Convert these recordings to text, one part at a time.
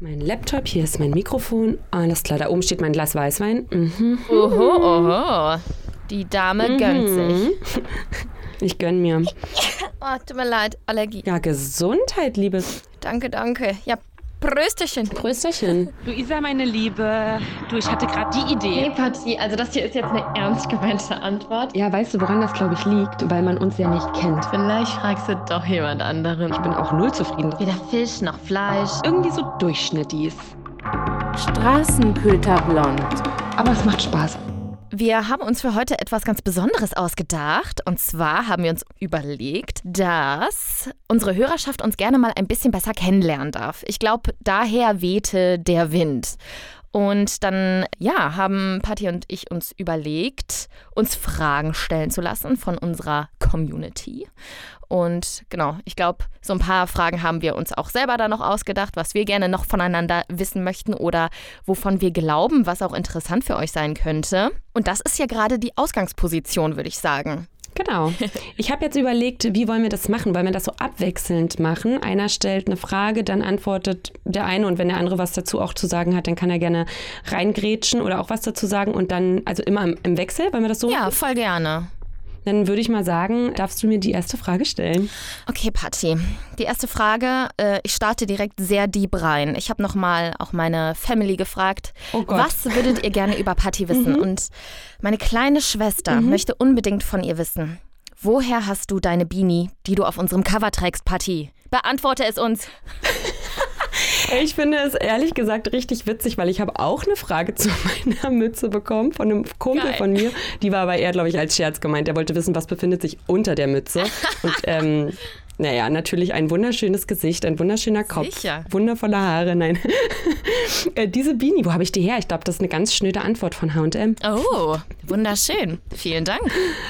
Mein Laptop, hier ist mein Mikrofon. Alles klar, da oben steht mein Glas Weißwein. Mhm. Oho, oho. Die Dame gönnt sich. Ich gönn mir. Oh, tut mir leid, Allergie. Ja, Gesundheit, Liebes. Danke, danke. Ja, Prösterchen. Prösterchen. Luisa, meine Liebe, du, ich hatte gerade die Hey Idee. Patti, also das hier ist jetzt eine ernst gemeinte Antwort. Ja, weißt du, woran das, glaube ich, liegt? Weil man uns ja nicht kennt. Vielleicht fragst du doch jemand anderen. Ich bin auch null zufrieden. Weder Fisch noch Fleisch. Irgendwie so Durchschnittis. Straßenköter blond. Aber es macht Spaß. Wir haben uns für heute etwas ganz Besonderes ausgedacht. Und zwar haben wir uns überlegt, dass unsere Hörerschaft uns gerne mal ein bisschen besser kennenlernen darf. Ich glaube, daher wehte der Wind. Und dann, ja, haben Patti und ich uns überlegt, uns Fragen stellen zu lassen von unserer Community. Und genau, ich glaube, so ein paar Fragen haben wir uns auch selber da noch ausgedacht, was wir gerne noch voneinander wissen möchten oder wovon wir glauben, was auch interessant für euch sein könnte. Und das ist ja gerade die Ausgangsposition, würde ich sagen. Genau. Ich habe jetzt überlegt, wie wollen wir das machen? Wollen wir das so abwechselnd machen? Einer stellt eine Frage, dann antwortet der eine und wenn der andere was dazu auch zu sagen hat, dann kann er gerne reingrätschen oder auch was dazu sagen und dann, also immer im, im Wechsel, wollen wir das so Ja, machen? voll gerne. Dann würde ich mal sagen, darfst du mir die erste Frage stellen? Okay, Patti. Die erste Frage, äh, ich starte direkt sehr deep rein. Ich habe nochmal auch meine Family gefragt, Oh was würdet ihr gerne über Patti wissen? Und meine kleine Schwester möchte unbedingt von ihr wissen. Woher hast du deine Beanie, die du auf unserem Cover trägst, Patti? Beantworte es uns. Ich finde es ehrlich gesagt richtig witzig, weil ich habe auch eine Frage zu meiner Mütze bekommen von einem Kumpel Geil. von mir. Die war aber eher, glaube ich, als Scherz gemeint. Der wollte wissen, was befindet sich unter der Mütze. Und ähm, naja, natürlich ein wunderschönes Gesicht, ein wunderschöner Kopf, Sicher. wundervolle Haare. Nein, Äh, diese Beanie, wo habe ich die her? Ich glaube, das ist eine ganz schnöde Antwort von H&M. Oh, wunderschön. Vielen Dank.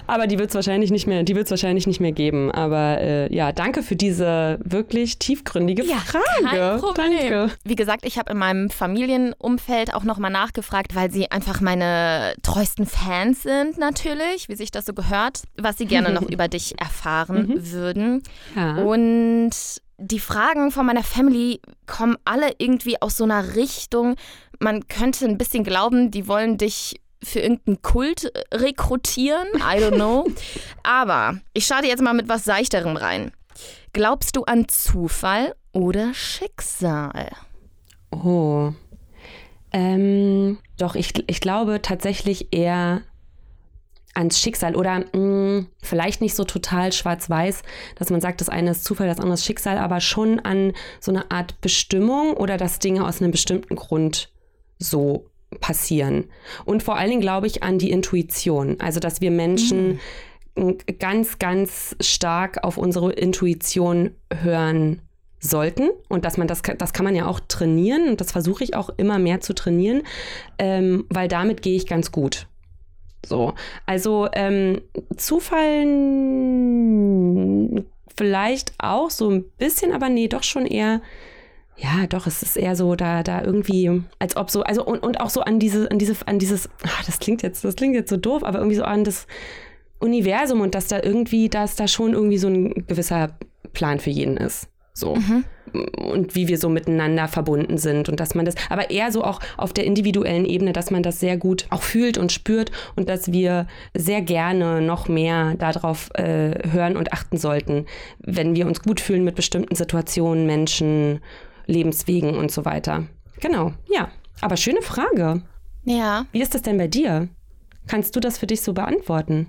Aber die wird es wahrscheinlich nicht mehr, die wird es wahrscheinlich nicht mehr geben. Aber äh, ja, danke für diese wirklich tiefgründige Frage. Kein Problem. Danke. Wie gesagt, ich habe in meinem Familienumfeld auch nochmal nachgefragt, weil sie einfach meine treuesten Fans sind natürlich, wie sich das so gehört, was sie gerne noch über dich erfahren würden. Ja. Und die Fragen von meiner Family kommen alle irgendwie aus so einer Richtung, man könnte ein bisschen glauben, die wollen dich für irgendeinen Kult äh, rekrutieren. I don't know. Aber ich starte jetzt mal mit was Seichterem rein. Glaubst du an Zufall oder Schicksal? Oh. Ähm, doch, ich, ich glaube tatsächlich eher ans Schicksal oder mh, vielleicht nicht so total schwarz-weiß, dass man sagt, das eine ist Zufall, das andere ist Schicksal, aber schon an so eine Art Bestimmung oder dass Dinge aus einem bestimmten Grund so passieren. Und vor allen Dingen glaube ich an die Intuition, also dass wir Menschen m, ganz, ganz stark auf unsere Intuition hören sollten. Und dass man das, das kann man ja auch trainieren. Und das versuche ich auch immer mehr zu trainieren, ähm, weil damit gehe ich ganz gut. So, also ähm, Zufall vielleicht auch so ein bisschen, aber nee, doch schon eher. Ja, doch, es ist eher so da, da irgendwie, als ob so, also und, und auch so an diese, an diese, an dieses, ach, das klingt jetzt, das klingt jetzt so doof, aber irgendwie so an das Universum und dass da irgendwie, dass da schon irgendwie so ein gewisser Plan für jeden ist. So. Und wie wir so miteinander verbunden sind und dass man das, aber eher so auch auf der individuellen Ebene, dass man das sehr gut auch fühlt und spürt und dass wir sehr gerne noch mehr darauf äh, hören und achten sollten, wenn wir uns gut fühlen mit bestimmten Situationen, Menschen, Lebenswegen und so weiter. Genau, ja. Aber schöne Frage. Ja, Wie ist das denn bei dir? Kannst du das für dich so beantworten?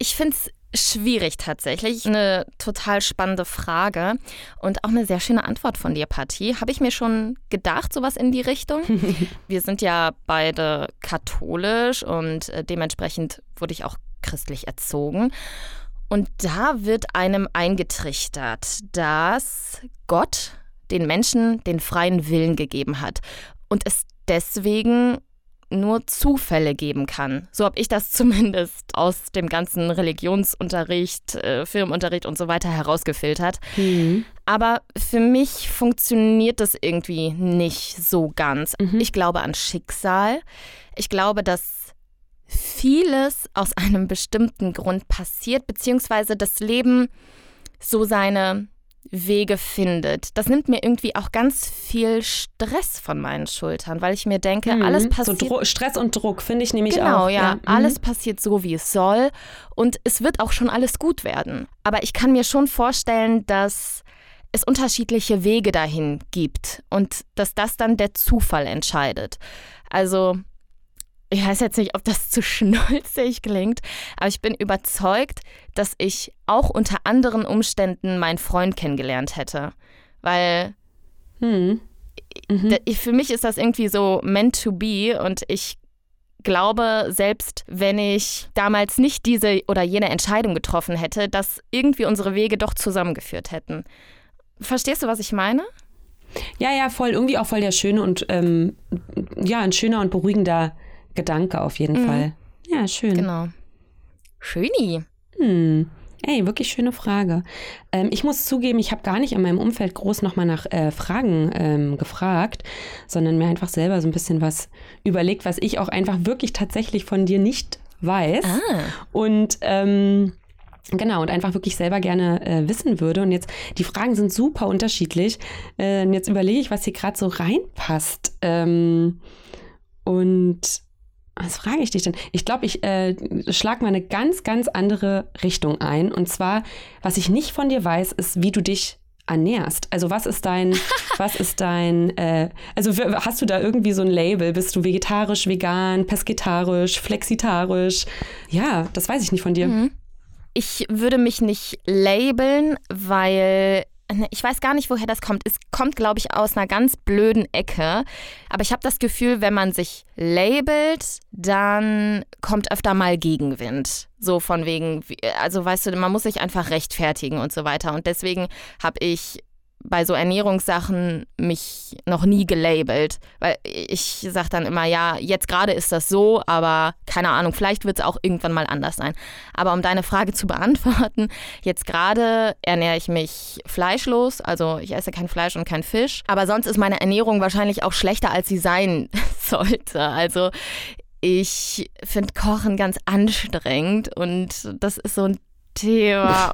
ich finde es schwierig tatsächlich. Eine total spannende Frage und auch eine sehr schöne Antwort von dir, Patti. Habe ich mir schon gedacht, sowas in die Richtung? Wir sind ja beide katholisch und äh, dementsprechend wurde ich auch christlich erzogen. Und da wird einem eingetrichtert, dass Gott den Menschen den freien Willen gegeben hat und es deswegen nur Zufälle geben kann. So habe ich das zumindest aus dem ganzen Religionsunterricht, äh, Filmunterricht und so weiter herausgefiltert. Aber für mich funktioniert das irgendwie nicht so ganz. Ich glaube an Schicksal. Ich glaube, dass vieles aus einem bestimmten Grund passiert, beziehungsweise das Leben so seine Wege findet. Das nimmt mir irgendwie auch ganz viel Stress von meinen Schultern, weil ich mir denke, Mhm. alles So passiert. Dro Stress und Druck finde ich nämlich Genau, auch. ja. Mhm. Alles passiert so, wie es soll. Und es wird auch schon alles gut werden. Aber ich kann mir schon vorstellen, dass es unterschiedliche Wege dahin gibt und dass das dann der Zufall entscheidet. Also, ich weiß jetzt nicht, ob das zu schnulzig klingt, aber ich bin überzeugt, dass ich auch unter anderen Umständen meinen Freund kennengelernt hätte. Weil Mhm. Mhm. ich- für mich ist das irgendwie so meant to be und ich glaube, selbst wenn ich damals nicht diese oder jene Entscheidung getroffen hätte, dass irgendwie unsere Wege doch zusammengeführt hätten. Verstehst du, was ich meine? Ja, ja, voll. Irgendwie auch voll der schöne und ähm, ja, ein schöner und beruhigender Gedanke auf jeden Mhm. Fall. Ja, schön. Genau. Schöni. Hm. Ey, wirklich schöne Frage. Ähm, ich muss zugeben, ich habe gar nicht in meinem Umfeld groß nochmal nach äh, Fragen ähm, gefragt, sondern mir einfach selber so ein bisschen was überlegt, was ich auch einfach wirklich tatsächlich von dir nicht weiß. Ah. Und ähm, genau, und einfach wirklich selber gerne äh, wissen würde. Und jetzt, die Fragen sind super unterschiedlich. Äh, und jetzt überlege ich, was hier gerade so reinpasst. Ähm, und was frage ich dich denn? Ich glaube, ich äh, schlage mal eine ganz, ganz andere Richtung ein. Und zwar, was ich nicht von dir weiß, ist, wie du dich ernährst. Also was ist dein, was ist dein, äh, also hast du da irgendwie so ein Label? Bist du vegetarisch, vegan, pesketarisch, flexitarisch? Ja, das weiß ich nicht von dir. Mhm. Ich würde mich nicht labeln, weil ich weiß gar nicht, woher das kommt. Es kommt, glaube ich, aus einer ganz blöden Ecke. Aber ich habe das Gefühl, wenn man sich labelt, dann kommt öfter mal Gegenwind. So von wegen, also weißt du, man muss sich einfach rechtfertigen und so weiter. Und deswegen habe ich bei so Ernährungssachen mich noch nie gelabelt. Weil ich sage dann immer, ja, jetzt gerade ist das so, aber keine Ahnung, vielleicht wird es auch irgendwann mal anders sein. Aber um deine Frage zu beantworten, jetzt gerade ernähre ich mich fleischlos, also ich esse kein Fleisch und kein Fisch. Aber sonst ist meine Ernährung wahrscheinlich auch schlechter, als sie sein sollte. Also ich finde Kochen ganz anstrengend und das ist so ein Thema,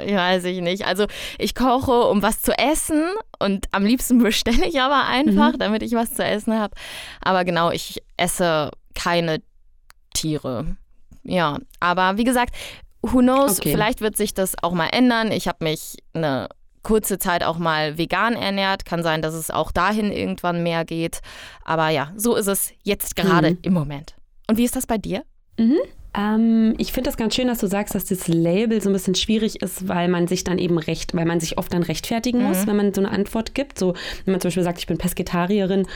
oh, ich weiß ich nicht. Also ich koche, um was zu essen und am liebsten bestelle ich aber einfach, damit ich was zu essen habe. Aber genau, ich esse keine Tiere. Ja, aber wie gesagt, who knows, Okay. vielleicht wird sich das auch mal ändern. Ich habe mich eine kurze Zeit auch mal vegan ernährt. Kann sein, dass es auch dahin irgendwann mehr geht. Aber ja, so ist es jetzt gerade Mhm. im Moment. Und wie ist das bei dir? Ähm, ich finde das ganz schön, dass du sagst, dass das Label so ein bisschen schwierig ist, weil man sich dann eben recht, weil man sich oft dann rechtfertigen muss, wenn man so eine Antwort gibt. So, wenn man zum Beispiel sagt, ich bin Pesketarierin,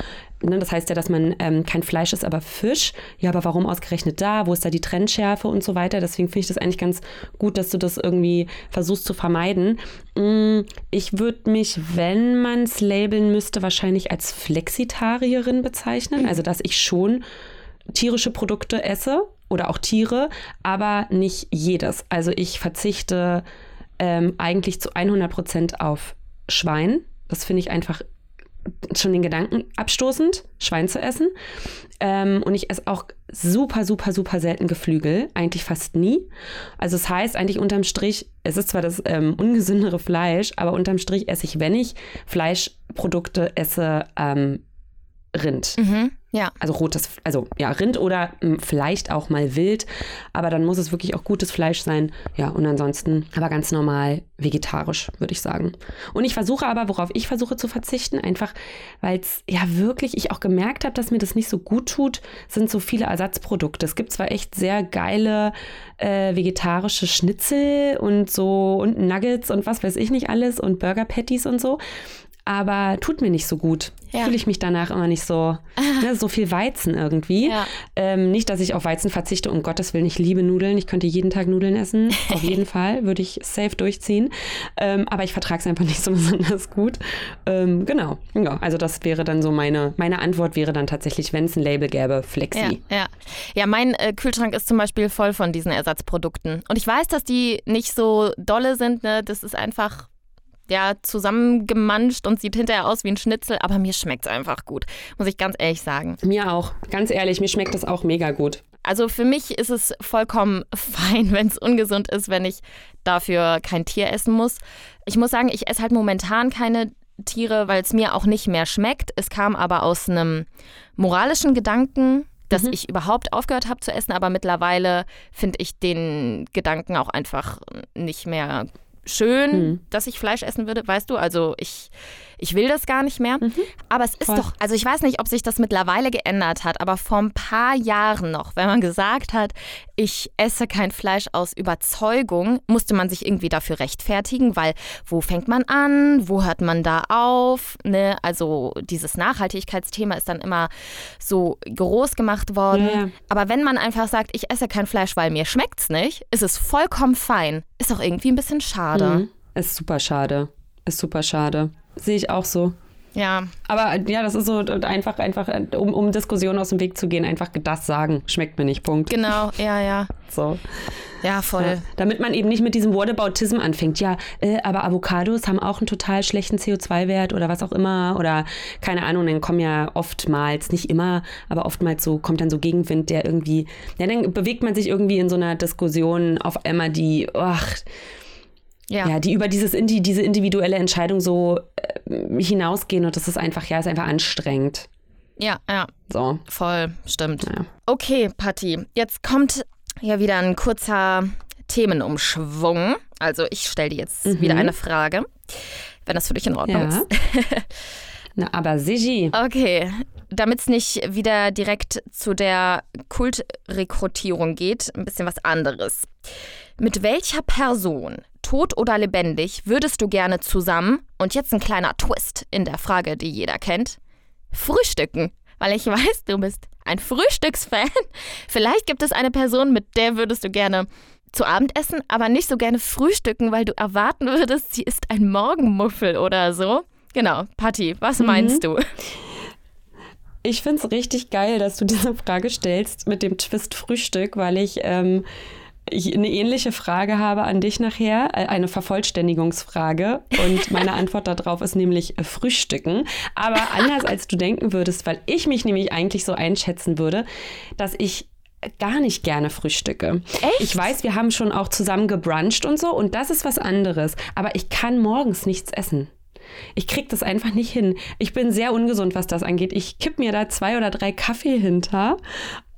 ne, das heißt ja, dass man ähm, kein Fleisch ist, aber Fisch. Ja, aber warum ausgerechnet da? Wo ist da die Trennschärfe und so weiter? Deswegen finde ich das eigentlich ganz gut, dass du das irgendwie versuchst zu vermeiden. Mm, Ich würde mich, wenn man es labeln müsste, wahrscheinlich als Flexitarierin bezeichnen. Also, dass ich schon tierische Produkte esse oder auch Tiere, aber nicht jedes. Also ich verzichte ähm, eigentlich zu 100 Prozent auf Schwein. Das finde ich einfach schon den Gedanken abstoßend, Schwein zu essen. Ähm, und ich esse auch super, super, super selten Geflügel, eigentlich fast nie. Also es heißt eigentlich unterm Strich, es ist zwar das ähm, ungesündere Fleisch, aber unterm Strich esse ich, wenn ich Fleischprodukte esse, ähm, Rind. Mhm. Ja. Also rotes, also ja, Rind oder m, vielleicht auch mal wild, aber dann muss es wirklich auch gutes Fleisch sein. Ja, und ansonsten aber ganz normal vegetarisch, würde ich sagen. Und ich versuche aber, worauf ich versuche zu verzichten, einfach weil es ja wirklich, ich auch gemerkt habe, dass mir das nicht so gut tut, sind so viele Ersatzprodukte. Es gibt zwar echt sehr geile äh, vegetarische Schnitzel und so und Nuggets und was weiß ich nicht alles und Burger Patties und so. Aber tut mir nicht so gut. Ja. Fühle ich mich danach immer nicht so, ne, so viel Weizen irgendwie. Ja. Ähm, nicht, dass ich auf Weizen verzichte, um Gottes Willen, ich liebe Nudeln. Ich könnte jeden Tag Nudeln essen. Auf jeden Fall würde ich safe durchziehen. Ähm, aber ich vertrage es einfach nicht so besonders gut. Ähm, genau. Ja, also das wäre dann so meine, meine Antwort wäre dann tatsächlich, wenn es ein Label gäbe, Flexi. Ja, ja. ja mein äh, Kühlschrank ist zum Beispiel voll von diesen Ersatzprodukten. Und ich weiß, dass die nicht so dolle sind. Ne? Das ist einfach ja, zusammengemanscht und sieht hinterher aus wie ein Schnitzel, aber mir schmeckt es einfach gut, muss ich ganz ehrlich sagen. Mir auch. Ganz ehrlich, mir schmeckt das auch mega gut. Also für mich ist es vollkommen fein, wenn es ungesund ist, wenn ich dafür kein Tier essen muss. Ich muss sagen, ich esse halt momentan keine Tiere, weil es mir auch nicht mehr schmeckt. Es kam aber aus einem moralischen Gedanken, dass Mhm. ich überhaupt aufgehört habe zu essen, aber mittlerweile finde ich den Gedanken auch einfach nicht mehr schön, Mhm. dass ich Fleisch essen würde, weißt du? Also ich, ich will das gar nicht mehr. Aber es ist Voll. doch, also ich weiß nicht, ob sich das mittlerweile geändert hat, aber vor ein paar Jahren noch, wenn man gesagt hat, ich esse kein Fleisch aus Überzeugung, musste man sich irgendwie dafür rechtfertigen, weil wo fängt man an, wo hört man da auf? Ne? Also dieses Nachhaltigkeitsthema ist dann immer so groß gemacht worden. Ja, ja. Aber wenn man einfach sagt, ich esse kein Fleisch, weil mir schmeckt's nicht, ist es vollkommen fein. Ist auch irgendwie ein bisschen schade. Mhm. Ist super schade. Ist super schade. Sehe ich auch so. Ja, Aber ja, das ist so einfach, einfach, um, um Diskussionen aus dem Weg zu gehen, einfach das sagen. Schmeckt mir nicht, Punkt. genau, ja, ja. So. Ja, voll. Ja. Damit man eben nicht mit diesem Whataboutism anfängt. Ja, äh, aber Avocados haben auch einen total schlechten CO2-Wert oder was auch immer. Oder keine Ahnung, dann kommen ja oftmals, nicht immer, aber oftmals so, kommt dann so Gegenwind, der irgendwie, ja, dann bewegt man sich irgendwie in so einer Diskussion auf einmal, die, ach, Ja. ja, die über dieses Indi diese individuelle Entscheidung so äh, hinausgehen und das ist einfach, ja, ist einfach anstrengend. ja, ja, So, voll, stimmt. ja. Okay, Patti, jetzt kommt ja wieder ein kurzer Themenumschwung. Also ich stelle dir jetzt wieder eine Frage, wenn das für dich in Ordnung Ja. ist. Na, aber Sigi, Okay, damit es nicht wieder direkt zu der Kultrekrutierung geht, ein bisschen was anderes. Mit welcher Person, tot oder lebendig, würdest du gerne zusammen, und jetzt ein kleiner Twist in der Frage, die jeder kennt, frühstücken? Weil ich weiß, du bist ein Frühstücksfan. Vielleicht gibt es eine Person, mit der würdest du gerne zu Abend essen, aber nicht so gerne frühstücken, weil du erwarten würdest, sie ist ein Morgenmuffel oder so. Genau, Patti, was meinst du? ich finde es richtig geil, dass du diese Frage stellst mit dem Twist Frühstück, weil ich, ähm, ich eine ähnliche Frage habe an dich nachher, äh, eine Vervollständigungsfrage. Und meine Antwort darauf ist nämlich äh, Frühstücken. Aber anders als du denken würdest, weil ich mich nämlich eigentlich so einschätzen würde, dass ich gar nicht gerne frühstücke. Echt? Ich weiß, wir haben schon auch zusammen gebruncht und so und das ist was anderes. Aber ich kann morgens nichts essen. Ich krieg das einfach nicht hin. Ich bin sehr ungesund, was das angeht. Ich kipp mir da zwei oder drei Kaffee hinter.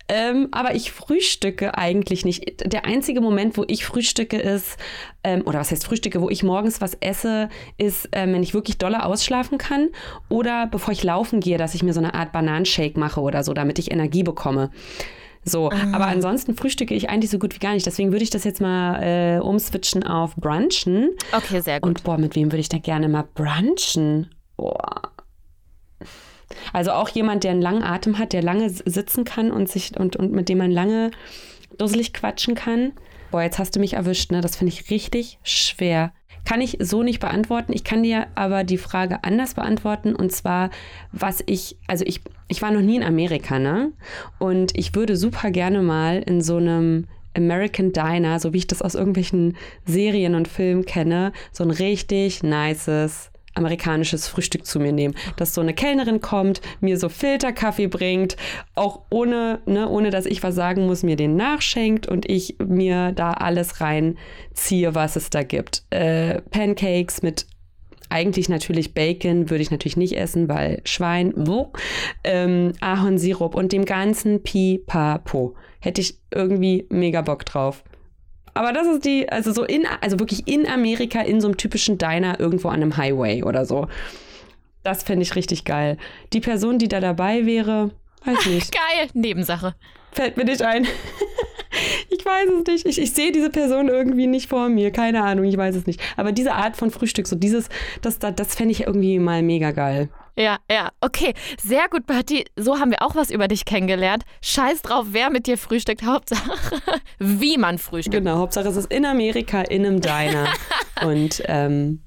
Ähm, aber ich frühstücke eigentlich nicht. Der einzige Moment, wo ich frühstücke, ist, ähm, oder was heißt frühstücke, wo ich morgens was esse, ist, ähm, wenn ich wirklich dolle ausschlafen kann oder bevor ich laufen gehe, dass ich mir so eine Art Bananenshake mache oder so, damit ich Energie bekomme. So, aber ansonsten frühstücke ich eigentlich so gut wie gar nicht. Deswegen würde ich das jetzt mal äh, umswitchen auf Brunchen. Okay, sehr gut. Und boah, mit wem würde ich da gerne mal brunchen? Boah. Also auch jemand, der einen langen Atem hat, der lange sitzen kann und sich und, und mit dem man lange dusselig quatschen kann. Boah, jetzt hast du mich erwischt, ne? Das finde ich richtig schwer. Kann ich so nicht beantworten. Ich kann dir aber die Frage anders beantworten. Und zwar, was ich, also ich, ich war noch nie in Amerika, ne? Und ich würde super gerne mal in so einem American Diner, so wie ich das aus irgendwelchen Serien und Filmen kenne, so ein richtig nices amerikanisches Frühstück zu mir nehmen. Dass so eine Kellnerin kommt, mir so Filterkaffee bringt, auch ohne, ne, ohne dass ich was sagen muss, mir den nachschenkt und ich mir da alles reinziehe, was es da gibt. Äh, Pancakes mit eigentlich natürlich Bacon würde ich natürlich nicht essen, weil Schwein, wuh, ähm, Ahornsirup und dem ganzen Pipapo. Hätte ich irgendwie mega Bock drauf. Aber das ist die, also so in, also wirklich in Amerika in so einem typischen Diner irgendwo an einem Highway oder so. Das fände ich richtig geil. Die Person, die da dabei wäre, weiß nicht, Geil, Nebensache. fällt mir nicht ein. ich weiß es nicht. Ich, ich sehe diese Person irgendwie nicht vor mir. Keine Ahnung, ich weiß es nicht. Aber diese Art von Frühstück, so dieses, das, das, das fände ich irgendwie mal mega geil. Ja, ja, okay. Sehr gut, Patti. So haben wir auch was über dich kennengelernt. Scheiß drauf, wer mit dir frühstückt. Hauptsache, wie man frühstückt. Genau, Hauptsache es ist in Amerika in einem Diner. Und ähm,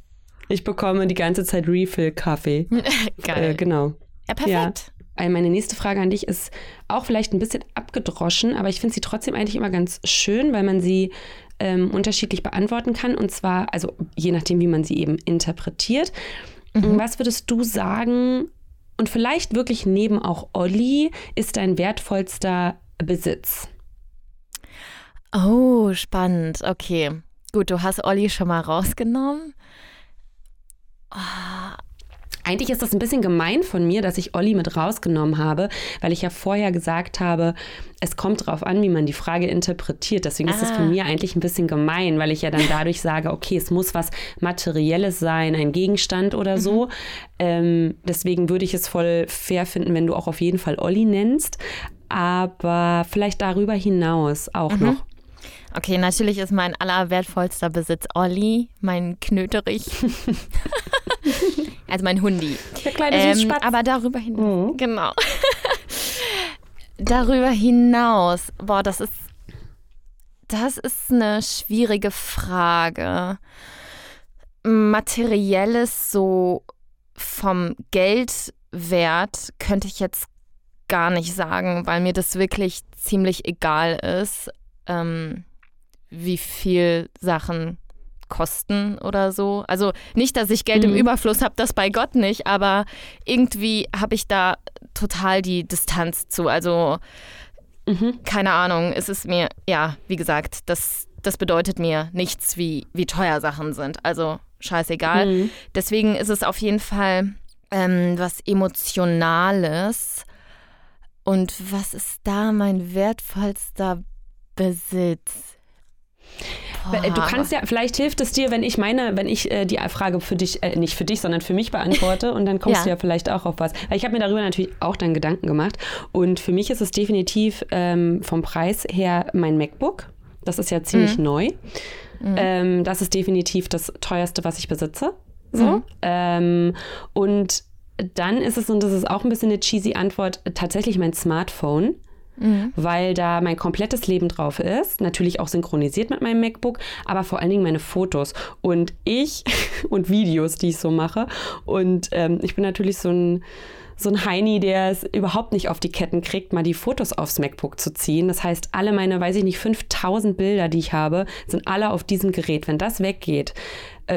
ich bekomme die ganze Zeit Refill-Kaffee. Geil. Äh, genau. ja, perfekt. Äh, Meine nächste Frage an dich ist auch vielleicht ein bisschen abgedroschen, aber ich finde sie trotzdem eigentlich immer ganz schön, weil man sie ähm, unterschiedlich beantworten kann. Und zwar, also je nachdem, wie man sie eben interpretiert. Was würdest du sagen, und vielleicht wirklich neben auch Olli, ist dein wertvollster Besitz? Oh, spannend. Okay. Gut, du hast Olli schon mal rausgenommen. Eigentlich ist das ein bisschen gemein von mir, dass ich Olli mit rausgenommen habe, weil ich ja vorher gesagt habe, es kommt drauf an, wie man die Frage interpretiert. Deswegen ist es Ah. von mir eigentlich ein bisschen gemein, weil ich ja dann dadurch sage, okay, es muss was Materielles sein, ein Gegenstand oder so. Ähm, deswegen würde ich es voll fair finden, wenn du auch auf jeden Fall Olli nennst. Aber vielleicht darüber hinaus auch noch. Okay, natürlich ist mein allerwertvollster Besitz Olli, mein Knöterich. also mein Hundi. Der kleine Ähm, Süßspatz. aber darüber hinaus. Mhm. Genau. darüber hinaus. Boah, das ist. Das ist eine schwierige Frage. Materielles, so vom Geldwert, könnte ich jetzt gar nicht sagen, weil mir das wirklich ziemlich egal ist, ähm, wie viel Sachen kosten oder so. Also nicht, dass ich Geld im Mhm. Überfluss habe, das bei Gott nicht, aber irgendwie habe ich da total die Distanz zu. Also Mhm. keine Ahnung, es ist mir, ja, wie gesagt, das, das bedeutet mir nichts, wie, wie teuer Sachen sind. Also scheißegal. Mhm. Deswegen ist es auf jeden Fall ähm, was Emotionales. Und was ist da mein wertvollster Besitz? Äh, Du kannst ja, vielleicht hilft es dir, wenn ich meine, wenn ich äh, die Frage für dich, äh, nicht für dich, sondern für mich beantworte und dann kommst Ja. du ja vielleicht auch auf was. Weil ich habe mir darüber natürlich auch dann Gedanken gemacht und für mich ist es definitiv ähm, vom Preis her mein MacBook. Das ist ja ziemlich Mhm. neu. Ähm, das ist definitiv das teuerste, was ich besitze. So. Mhm. Ähm, und dann ist es, und das ist auch ein bisschen eine cheesy Antwort, tatsächlich mein Smartphone Mhm. weil da mein komplettes Leben drauf ist. Natürlich auch synchronisiert mit meinem MacBook, aber vor allen Dingen meine Fotos und ich und Videos, die ich so mache. Und ähm, ich bin natürlich so ein so ein Heini, der es überhaupt nicht auf die Ketten kriegt, mal die Fotos aufs MacBook zu ziehen. Das heißt, alle meine, weiß ich nicht, 5000 Bilder, die ich habe, sind alle auf diesem Gerät. Wenn das weggeht,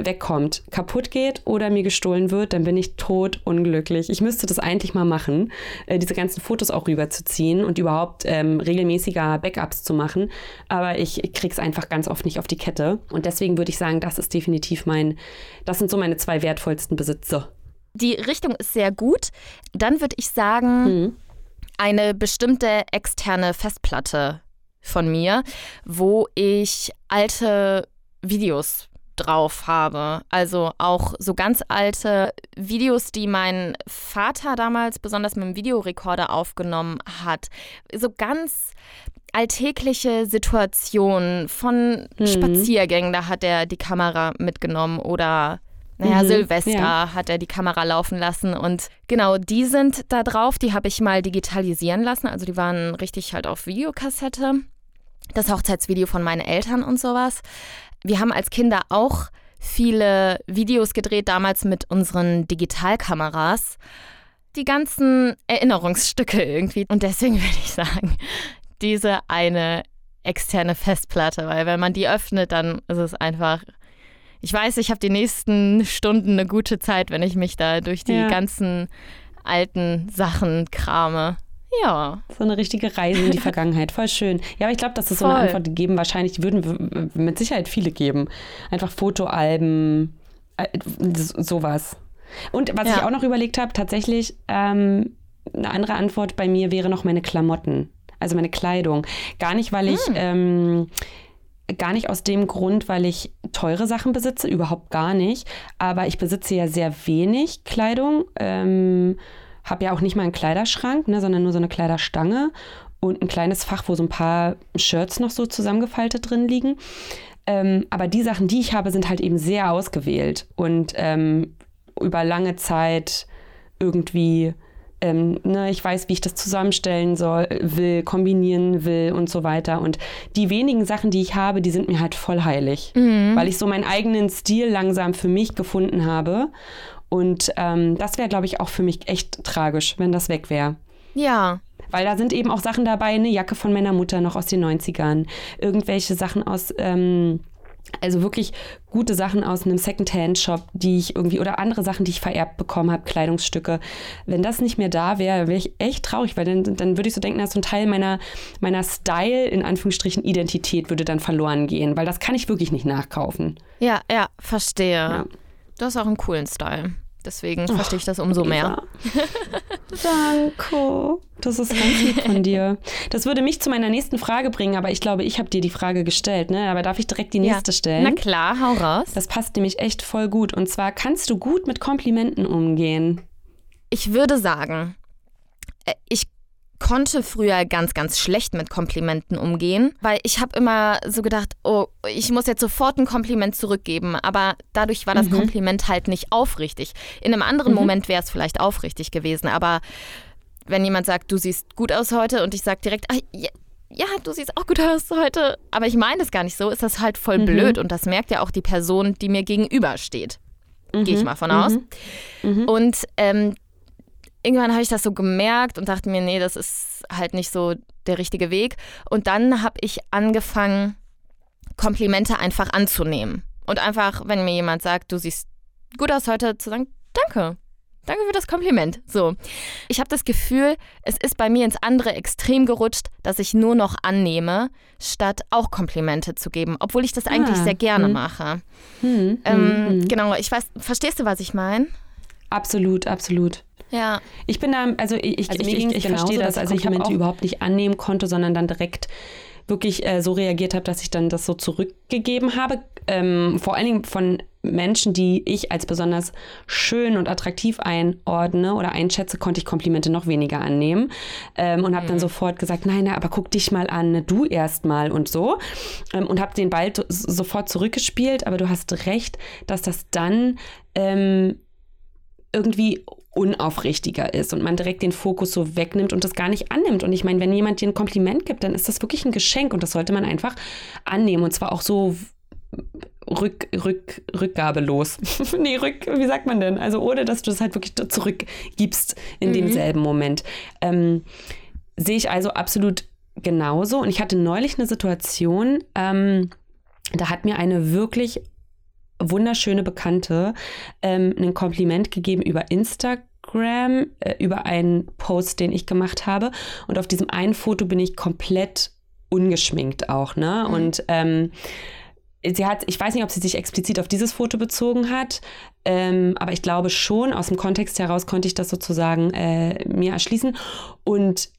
wegkommt, kaputt geht oder mir gestohlen wird, dann bin ich tot unglücklich. Ich müsste das eigentlich mal machen, äh, diese ganzen Fotos auch rüberzuziehen und überhaupt ähm, regelmäßiger Backups zu machen. Aber ich krieg's einfach ganz oft nicht auf die Kette. Und deswegen würde ich sagen, das ist definitiv mein, das sind so meine zwei wertvollsten Besitze. Die Richtung ist sehr gut. Dann würde ich sagen, Mhm. eine bestimmte externe Festplatte von mir, wo ich alte Videos drauf habe. Also auch so ganz alte Videos, die mein Vater damals besonders mit dem Videorekorder aufgenommen hat. So ganz alltägliche Situationen von Mhm. Spaziergängen, da hat er die Kamera mitgenommen oder naja, Mhm, Silvester ja. hat er die Kamera laufen lassen und genau, die sind da drauf, die habe ich mal digitalisieren lassen, also die waren richtig halt auf Videokassette. Das Hochzeitsvideo von meinen Eltern und sowas. Wir haben als Kinder auch viele Videos gedreht, damals mit unseren Digitalkameras. Die ganzen Erinnerungsstücke irgendwie. Und deswegen würde ich sagen, diese eine externe Festplatte, weil wenn man die öffnet, dann ist es einfach. Ich weiß, ich habe die nächsten Stunden eine gute Zeit, wenn ich mich da durch die Ja. ganzen alten Sachen krame. Ja. So eine richtige Reise in die Vergangenheit. Voll schön. Ja, aber ich glaube, dass es so eine. Antwort geben wahrscheinlich, würden mit Sicherheit viele geben. Einfach Fotoalben, äh, sowas. Und was Ja. ich auch noch überlegt habe, tatsächlich ähm, eine andere Antwort bei mir wäre noch meine Klamotten. Also meine Kleidung. Gar nicht, weil ich ähm, gar nicht aus dem Grund, weil ich teure Sachen besitze, überhaupt gar nicht. Aber ich besitze ja sehr wenig Kleidung. Ähm, habe ja auch nicht mal einen Kleiderschrank, ne, sondern nur so eine Kleiderstange und ein kleines Fach, wo so ein paar Shirts noch so zusammengefaltet drin liegen. Ähm, aber die Sachen, die ich habe, sind halt eben sehr ausgewählt und ähm, über lange Zeit irgendwie, ähm, ne, ich weiß, wie ich das zusammenstellen soll, will, kombinieren will und so weiter. Und die wenigen Sachen, die ich habe, die sind mir halt voll heilig, weil ich so meinen eigenen Stil langsam für mich gefunden habe. Und ähm, das wäre, glaube ich, auch für mich echt tragisch, wenn das weg wäre. Ja. Weil da sind eben auch Sachen dabei, eine Jacke von meiner Mutter noch aus den 90ern, irgendwelche Sachen aus, ähm, Also wirklich gute Sachen aus einem Secondhand-Shop, die ich irgendwie, oder andere Sachen, die ich vererbt bekommen habe, Kleidungsstücke. Wenn das nicht mehr da wäre, wäre ich echt traurig, weil dann, dann würde ich so denken, dass so ein Teil meiner, meiner Style, in Anführungsstrichen, Identität würde dann verloren gehen, weil das kann ich wirklich nicht nachkaufen. Ja, ja, verstehe. Ja. Du hast auch einen coolen Style. Deswegen verstehe ich das umso mehr. Danke. Das ist ganz lieb von dir. Das würde mich zu meiner nächsten Frage bringen, aber ich glaube, ich habe dir die Frage gestellt, ne? Aber darf ich direkt die nächste ja. stellen? Na klar, hau raus. Das passt nämlich echt voll gut. Und zwar, kannst du gut mit Komplimenten umgehen? Ich würde sagen, äh, ich konnte früher ganz, ganz schlecht mit Komplimenten umgehen, weil ich habe immer so gedacht, oh, ich muss jetzt sofort ein Kompliment zurückgeben, aber dadurch war das Mhm. Kompliment halt nicht aufrichtig. In einem anderen Moment wäre es vielleicht aufrichtig gewesen, aber wenn jemand sagt, du siehst gut aus heute und ich sage direkt, ah, ja, ja, du siehst auch gut aus heute, aber ich meine es gar nicht so, ist das halt voll Mhm. blöd und das merkt ja auch die Person, die mir gegenübersteht. Gehe ich mal von aus. Mhm. Und ähm, irgendwann habe ich das so gemerkt und dachte mir, nee, das ist halt nicht so der richtige Weg. Und dann habe ich angefangen, Komplimente einfach anzunehmen. Und einfach, wenn mir jemand sagt, du siehst gut aus heute, zu sagen, danke. Danke für das Kompliment. So. Ich habe das Gefühl, es ist bei mir ins andere Extrem gerutscht, dass ich nur noch annehme, statt auch Komplimente zu geben, obwohl ich das eigentlich Ah, sehr gerne hm. mache. Hm, Ähm, hm, hm. Genau, ich weiß, verstehst du, was ich meine? Absolut, absolut. Ja. Ich bin da, also ich, ich, Also ich, ich, ich verstehe das. Also ich habe Komplimente auch überhaupt nicht annehmen konnte, sondern dann direkt wirklich äh, so reagiert habe, dass ich dann das so zurückgegeben habe. Ähm, vor allen Dingen von Menschen, die ich als besonders schön und attraktiv einordne oder einschätze, konnte ich Komplimente noch weniger annehmen ähm, und habe dann sofort gesagt, nein, na, aber guck dich mal an, ne, du erst mal und so ähm, und habe den Ball sofort zurückgespielt, aber du hast recht, dass das dann ähm, irgendwie unaufrichtiger ist und man direkt den Fokus so wegnimmt und das gar nicht annimmt. Und ich meine, wenn jemand dir ein Kompliment gibt, dann ist das wirklich ein Geschenk und das sollte man einfach annehmen und zwar auch so rück, rück, rückgabelos. nee, rück, wie sagt man denn? Also ohne, dass du es halt wirklich zurückgibst in demselben Moment. Ähm, sehe ich also absolut genauso. Und ich hatte neulich eine Situation, ähm, da hat mir eine wirklich wunderschöne Bekannte ähm, ein Kompliment gegeben über Instagram, äh, über einen Post, den ich gemacht habe. Und auf diesem einen Foto bin ich komplett ungeschminkt auch, ne? Und ähm, sie hat, ich weiß nicht, ob sie sich explizit auf dieses Foto bezogen hat, ähm, aber ich glaube schon, aus dem Kontext heraus konnte ich das sozusagen äh, mir erschließen. Und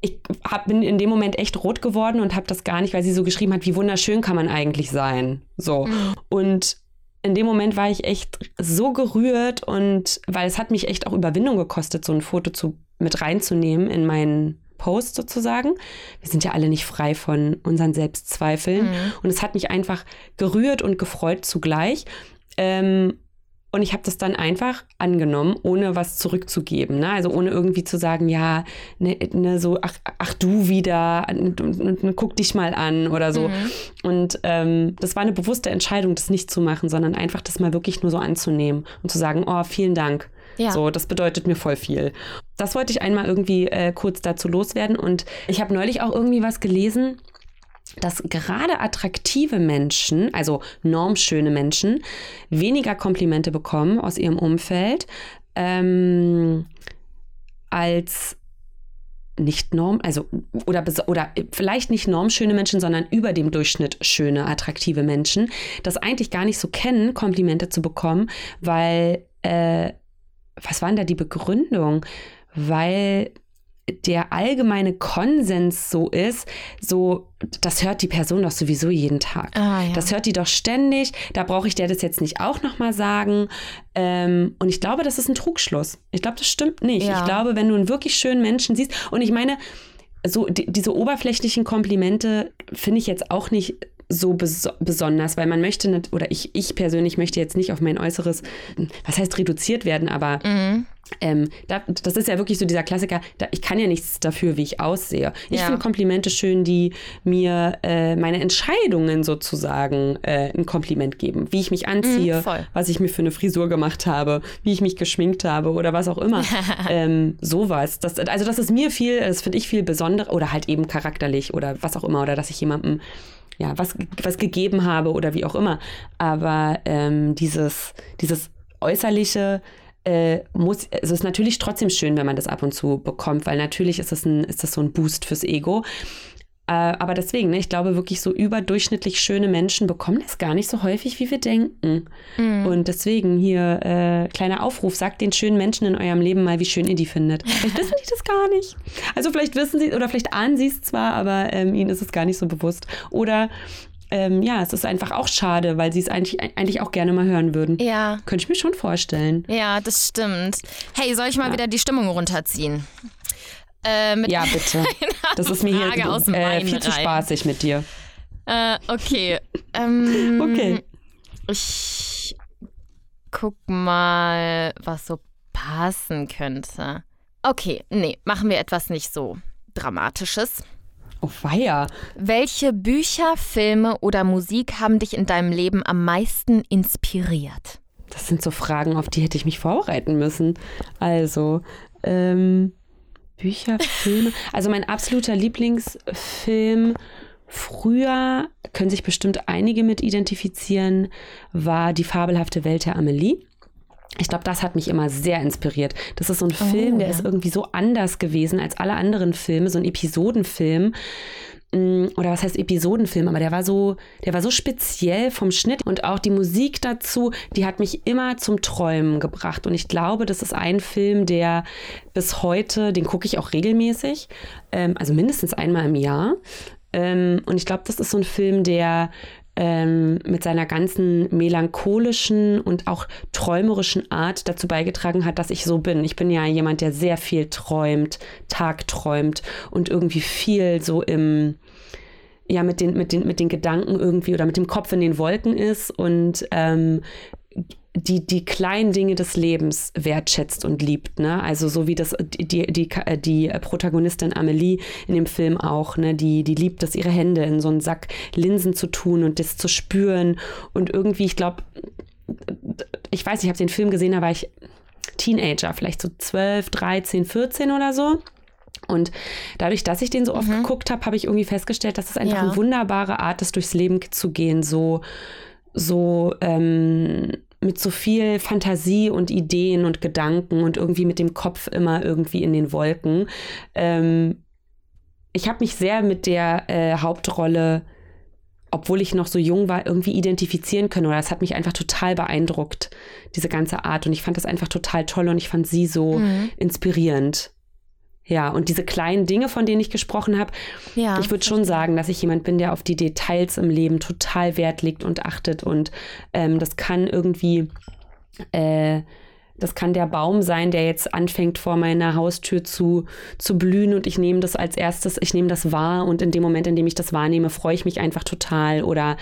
ich hab, bin in dem Moment echt rot geworden und habe das gar nicht, weil sie so geschrieben hat, wie wunderschön kann man eigentlich sein. So. Und in dem Moment war ich echt so gerührt und weil es hat mich echt auch Überwindung gekostet, so ein Foto zu, mit reinzunehmen in meinen Post sozusagen. Wir sind ja alle nicht frei von unseren Selbstzweifeln. Und es hat mich einfach gerührt und gefreut zugleich. Ähm, und ich habe das dann einfach angenommen, ohne was zurückzugeben. Ne? Also ohne irgendwie zu sagen, ja, ne, ne, so, ach, ach du wieder, guck dich mal an oder so. Und ähm, das war eine bewusste Entscheidung, das nicht zu machen, sondern einfach das mal wirklich nur so anzunehmen und zu sagen, oh, vielen Dank. Ja. So, das bedeutet mir voll viel. Das wollte ich einmal irgendwie äh, kurz dazu loswerden. Und ich habe neulich auch irgendwie was gelesen, dass gerade attraktive Menschen, also normschöne Menschen, weniger Komplimente bekommen aus ihrem Umfeld ähm, als nicht norm, also oder, oder vielleicht nicht normschöne Menschen, sondern über dem Durchschnitt schöne, attraktive Menschen, das eigentlich gar nicht so kennen, Komplimente zu bekommen, weil, äh, was denn da die Begründung? Weil der allgemeine Konsens so ist, so, das hört die Person doch sowieso jeden Tag. Ah, ja. Das hört die doch ständig. Da brauche ich der das jetzt nicht auch nochmal sagen. Ähm, und ich glaube, das ist ein Trugschluss. Ich glaube, das stimmt nicht. Ja. Ich glaube, wenn du einen wirklich schönen Menschen siehst, und ich meine, so die, diese oberflächlichen Komplimente finde ich jetzt auch nicht so bes besonders, weil man möchte nicht, oder ich, ich persönlich möchte jetzt nicht auf mein Äußeres, was heißt reduziert werden, aber Mhm. ähm, da, das ist ja wirklich so dieser Klassiker, da, ich kann ja nichts dafür, wie ich aussehe. Ich Ja. finde Komplimente schön, die mir äh, meine Entscheidungen sozusagen äh, ein Kompliment geben. Wie ich mich anziehe, Mm, voll. was ich mir für eine Frisur gemacht habe, wie ich mich geschminkt habe oder was auch immer. ähm, sowas. Das, also das ist mir viel, das finde ich viel besonderer oder halt eben charakterlich oder was auch immer. Oder dass ich jemandem ja, was, was gegeben habe oder wie auch immer. Aber ähm, dieses, dieses äußerliche äh, muss, also es ist natürlich trotzdem schön, wenn man das ab und zu bekommt, weil natürlich ist das, ein, ist das so ein Boost fürs Ego. Äh, aber deswegen, ne, ich glaube wirklich so überdurchschnittlich schöne Menschen bekommen das gar nicht so häufig, wie wir denken. Und deswegen hier äh, kleiner Aufruf, sagt den schönen Menschen in eurem Leben mal, wie schön ihr die findet. Vielleicht wissen die das gar nicht. Also vielleicht wissen sie oder vielleicht ahnen sie es zwar, aber ähm, ihnen ist es gar nicht so bewusst. Oder ähm, ja, es ist einfach auch schade, weil sie es eigentlich, eigentlich auch gerne mal hören würden. Ja. Könnte ich mir schon vorstellen. Ja, das stimmt. Hey, soll ich mal wieder die Stimmung runterziehen? Äh, mit Ja, bitte. Das ist mir Frage aus dem hier äh, viel zu spaßig mit dir. Äh, okay. Ähm, Okay. Ich guck mal, was so passen könnte. Okay, nee, machen wir etwas nicht so Dramatisches. Oh, weia. Welche Bücher, Filme oder Musik haben dich in deinem Leben am meisten inspiriert? Das sind so Fragen, auf die hätte ich mich vorbereiten müssen. Also, ähm, Bücher, Filme. Also mein absoluter Lieblingsfilm früher, können sich bestimmt einige mit identifizieren, war Die fabelhafte Welt der Amelie. Ich glaube, das hat mich immer sehr inspiriert. Das ist so ein Film, der ja. ist irgendwie so anders gewesen als alle anderen Filme, so ein Episodenfilm. Mm, Oder was heißt Episodenfilm? Aber der war so, der war so speziell vom Schnitt und auch die Musik dazu, die hat mich immer zum Träumen gebracht. Und ich glaube, das ist ein Film, der bis heute, den gucke ich auch regelmäßig, ähm, also mindestens einmal im Jahr. Ähm, und ich glaube, das ist so ein Film, der ähm, mit seiner ganzen melancholischen und auch träumerischen Art dazu beigetragen hat, dass ich so bin. Ich bin ja jemand, der sehr viel träumt, tagträumt und irgendwie viel so im, ja, mit den, mit den, mit den Gedanken irgendwie oder mit dem Kopf in den Wolken ist und ähm, die, die kleinen Dinge des Lebens wertschätzt und liebt, ne? Also so wie das die, die, die, die Protagonistin Amelie in dem Film auch, ne? Die, die liebt es, ihre Hände in so einen Sack Linsen zu tun und das zu spüren. Und irgendwie, ich glaube, ich weiß, ich habe den Film gesehen, da war ich Teenager, vielleicht so 12, 13, 14 oder so. Und dadurch, dass ich den so oft geguckt habe, habe ich irgendwie festgestellt, dass es einfach Ja. eine wunderbare Art ist, durchs Leben zu gehen, so, so ähm, mit so viel Fantasie und Ideen und Gedanken und irgendwie mit dem Kopf immer irgendwie in den Wolken. Ähm, ich habe mich sehr mit der äh, Hauptrolle, obwohl ich noch so jung war, irgendwie identifizieren können. Oder das hat mich einfach total beeindruckt, diese ganze Art. Und ich fand das einfach total toll und ich fand sie so inspirierend. Ja, und diese kleinen Dinge, von denen ich gesprochen habe, Ja. ich würde schon sagen, dass ich jemand bin, der auf die Details im Leben total Wert legt und achtet. Und ähm, das kann irgendwie, äh, das kann der Baum sein, der jetzt anfängt vor meiner Haustür zu, zu blühen und ich nehme das als erstes, ich nehme das wahr und in dem Moment, in dem ich das wahrnehme, freue ich mich einfach total. Oder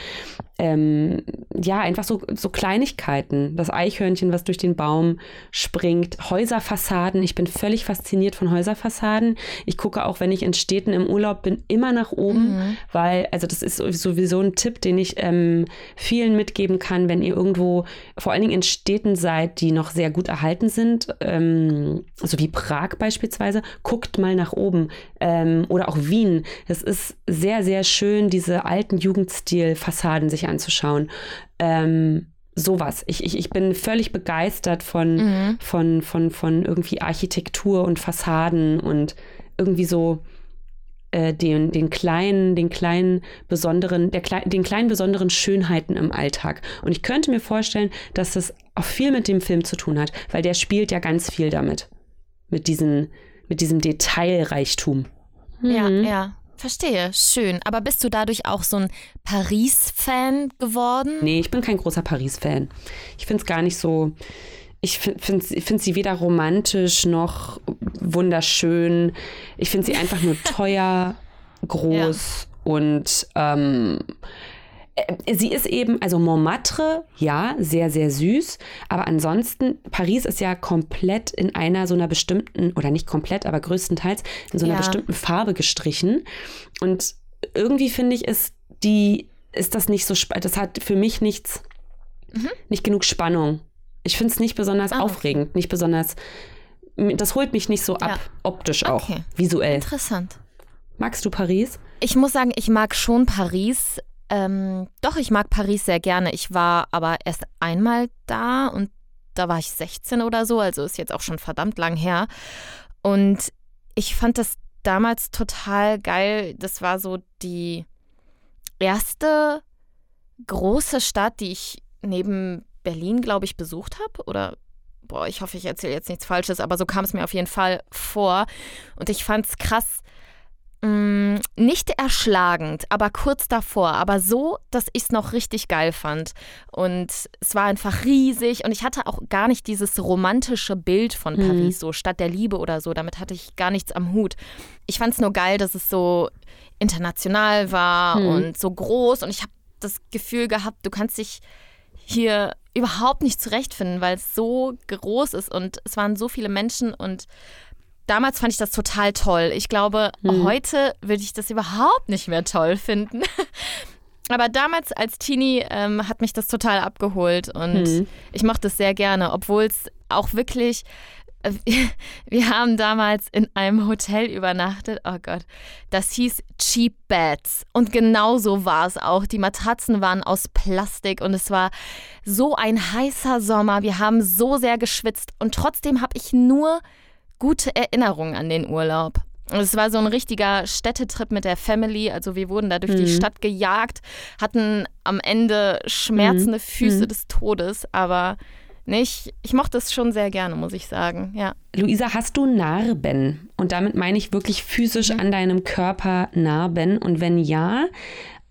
ähm, ja, einfach so, so Kleinigkeiten. Das Eichhörnchen, was durch den Baum springt. Häuserfassaden. Ich bin völlig fasziniert von Häuserfassaden. Ich gucke auch, wenn ich in Städten im Urlaub bin, immer nach oben, weil, also das ist sowieso ein Tipp, den ich ähm, vielen mitgeben kann, wenn ihr irgendwo, vor allen Dingen in Städten seid, die noch sehr gut erhalten sind, ähm, so wie Prag beispielsweise, guckt mal nach oben. Ähm, oder auch Wien. Es ist sehr, sehr schön, diese alten Jugendstil-Fassaden sich anzuschauen. Ähm, sowas. Ich, ich, ich bin völlig begeistert von, von, von, von irgendwie Architektur und Fassaden und irgendwie so äh, den, den kleinen, den kleinen besonderen, der, den kleinen besonderen Schönheiten im Alltag. Und ich könnte mir vorstellen, dass das auch viel mit dem Film zu tun hat, weil der spielt ja ganz viel damit. Mit, diesen, mit diesem Detailreichtum. Ja, Mhm. ja. Verstehe. Schön. Aber bist du dadurch auch so ein Paris-Fan geworden? Nee, ich bin kein großer Paris-Fan. Ich finde es gar nicht so. Ich finde find sie weder romantisch noch wunderschön. Ich finde sie einfach nur teuer, groß und ähm, Äh, Sie ist eben, also Montmartre, ja, sehr, sehr süß. Aber ansonsten, Paris ist ja komplett in einer so einer bestimmten, oder nicht komplett, aber größtenteils in so einer Ja. bestimmten Farbe gestrichen. Und irgendwie finde ich, ist die, ist das nicht so, das hat für mich nichts, nicht genug Spannung. Ich finde es nicht besonders Mhm. Ah, aufregend, nicht besonders, das holt mich nicht so ab, Ja. optisch auch, Okay. visuell. Interessant. Magst du Paris? Ich muss sagen, ich mag schon Paris. Ähm, doch, ich mag Paris sehr gerne. Ich war aber erst einmal da und da war ich 16 oder so, also ist jetzt auch schon verdammt lang her. Und ich fand das damals total geil. Das war so die erste große Stadt, die ich neben Berlin, glaube ich, besucht habe. Oder, boah, ich hoffe, ich erzähle jetzt nichts Falsches, aber so kam es mir auf jeden Fall vor. Und ich fand es krass, mh, nicht erschlagend, aber kurz davor, aber so, dass ich es noch richtig geil fand. Und es war einfach riesig und ich hatte auch gar nicht dieses romantische Bild von Mhm. Paris, so Stadt der Liebe oder so. Damit hatte ich gar nichts am Hut. Ich fand es nur geil, dass es so international war Mhm. und so groß und ich habe das Gefühl gehabt, du kannst dich hier überhaupt nicht zurechtfinden, weil es so groß ist und es waren so viele Menschen und damals fand ich das total toll. Ich glaube, Mhm. heute würde ich das überhaupt nicht mehr toll finden. Aber damals als Teenie ähm, hat mich das total abgeholt und Mhm. ich mochte es sehr gerne, obwohl es auch wirklich. äh, Wir haben damals in einem Hotel übernachtet. Oh Gott. Das hieß Cheap Beds. Und genau so war es auch. Die Matratzen waren aus Plastik und es war so ein heißer Sommer. Wir haben so sehr geschwitzt und trotzdem habe ich nur gute Erinnerungen an den Urlaub. Es war so ein richtiger Städtetrip mit der Family. Also wir wurden da durch die Mhm. Stadt gejagt, hatten am Ende schmerzende Füße Mhm. des Todes, aber nicht. Ich mochte es schon sehr gerne, muss ich sagen. Ja. Luisa, hast du Narben? Und damit meine ich wirklich physisch Mhm. an deinem Körper Narben. Und wenn ja,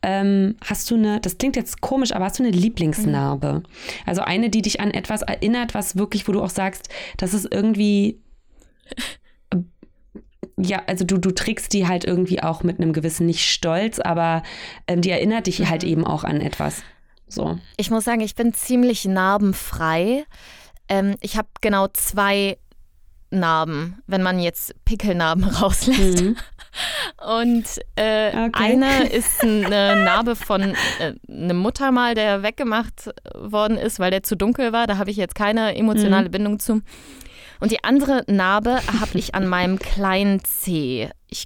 ähm, hast du eine, das klingt jetzt komisch, aber hast du eine Lieblingsnarbe? Mhm. Also eine, die dich an etwas erinnert, was wirklich, wo du auch sagst, das ist irgendwie. Ja, also du, du trägst die halt irgendwie auch mit einem gewissen, nicht Stolz, aber ähm, die erinnert dich halt Mhm. eben auch an etwas. So. Ich muss sagen, ich bin ziemlich narbenfrei. Ähm, ich habe genau zwei Narben, wenn man jetzt Pickelnarben rauslässt. Mhm. Und äh, Okay. eine ist eine Narbe von äh, einem Muttermal, der weggemacht worden ist, weil der zu dunkel war. Da habe ich jetzt keine emotionale Mhm. Bindung zu. Und die andere Narbe habe ich an meinem kleinen Zeh. Ich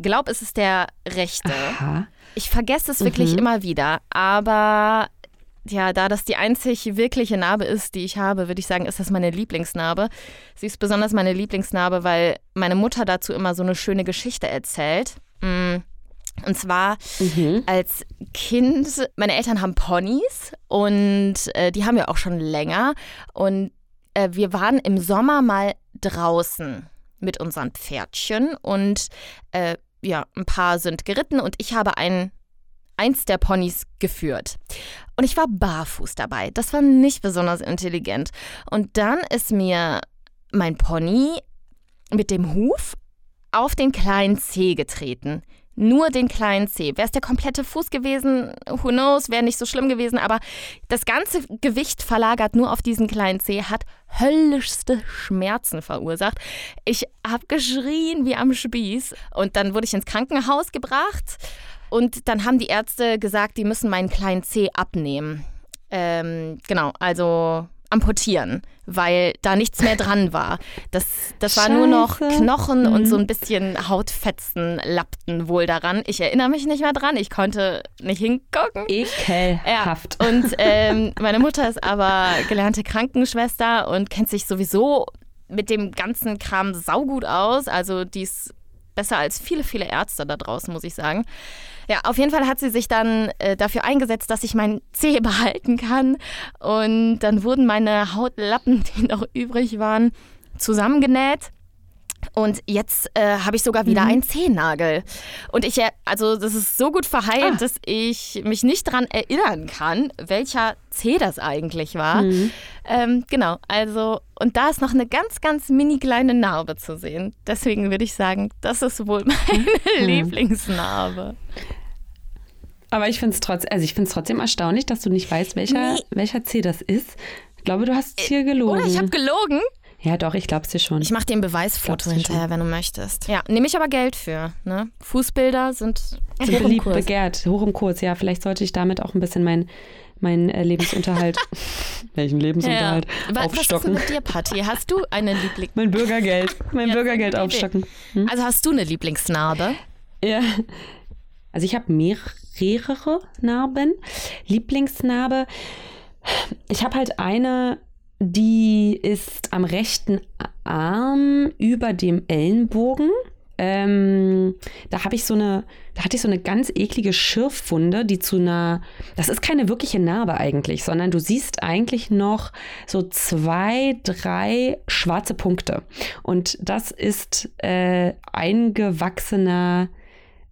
glaube, es ist der rechte. Aha. Ich vergesse es wirklich Mhm. immer wieder, aber ja, da das die einzig wirkliche Narbe ist, die ich habe, würde ich sagen, ist das meine Lieblingsnarbe. Sie ist besonders meine Lieblingsnarbe, weil meine Mutter dazu immer so eine schöne Geschichte erzählt. Mm, Und zwar Mhm. als Kind, meine Eltern haben Ponys und äh, die haben wir auch schon länger. Und äh, wir waren im Sommer mal draußen mit unseren Pferdchen und äh, ja, ein paar sind geritten und ich habe ein, eins der Ponys geführt. Und ich war barfuß dabei. Das war nicht besonders intelligent. Und dann ist mir mein Pony mit dem Huf auf den kleinen Zeh getreten. Nur den kleinen Zeh. Wäre es der komplette Fuß gewesen, who knows, wäre nicht so schlimm gewesen, aber das ganze Gewicht verlagert nur auf diesen kleinen Zeh, hat höllischste Schmerzen verursacht. Ich habe geschrien wie am Spieß und dann wurde ich ins Krankenhaus gebracht und dann haben die Ärzte gesagt, die müssen meinen kleinen Zeh abnehmen. Ähm, genau, also amputieren, weil da nichts mehr dran war. Das, das war nur noch. Knochen und Mhm. so ein bisschen Hautfetzen lappten wohl daran. Ich erinnere mich nicht mehr dran, ich konnte nicht hingucken. Ekelhaft. Ja, und ähm, meine Mutter ist aber gelernte Krankenschwester und kennt sich sowieso mit dem ganzen Kram saugut aus. Also die ist besser als viele, viele Ärzte da draußen, muss ich sagen. Ja, auf jeden Fall hat sie sich dann äh, dafür eingesetzt, dass ich meinen Zeh behalten kann. Und dann wurden meine Hautlappen, die noch übrig waren, zusammengenäht. Und jetzt äh, habe ich sogar wieder einen Zehennagel. Und ich, äh, also das ist so gut verheilt, Ah. dass ich mich nicht daran erinnern kann, welcher Zeh das eigentlich war. Mhm. Ähm, genau, also, und da ist noch eine ganz, ganz mini kleine Narbe zu sehen. Deswegen würde ich sagen, das ist wohl meine Lieblingsnarbe. Aber ich finde es trotzdem, also ich finde es trotzdem erstaunlich, dass du nicht weißt, welcher, Nee. welcher C das ist. Ich glaube, du hast hier gelogen. Oder ich habe gelogen. ja, doch, ich glaub's dir schon. Ich mache dir ein Beweisfoto hinterher, wenn du möchtest. Ja, nehme ich aber Geld für. Ne? Fußbilder sind, sind hoch im beliebt, Kurs. begehrt, hoch im Kurs. Ja, vielleicht sollte ich damit auch ein bisschen mein, mein äh, Lebensunterhalt, welchen Lebensunterhalt, Ja. Wa- Was ist aufstocken. mit dir, Patti? Hast du eine Liebling... Mein Bürgergeld, mein Ja, Bürgergeld aufstocken. Also hast du eine Lieblingsnarbe? Ja. Also ich habe mehrere Narben. Lieblingsnarbe. Ich habe halt eine, die ist am rechten Arm über dem Ellenbogen. Ähm, da habe ich so eine, da hatte ich so eine ganz eklige Schürfwunde, die zu einer, das ist keine wirkliche Narbe eigentlich, sondern du siehst eigentlich noch so zwei, drei schwarze Punkte. Und das ist äh, eingewachsener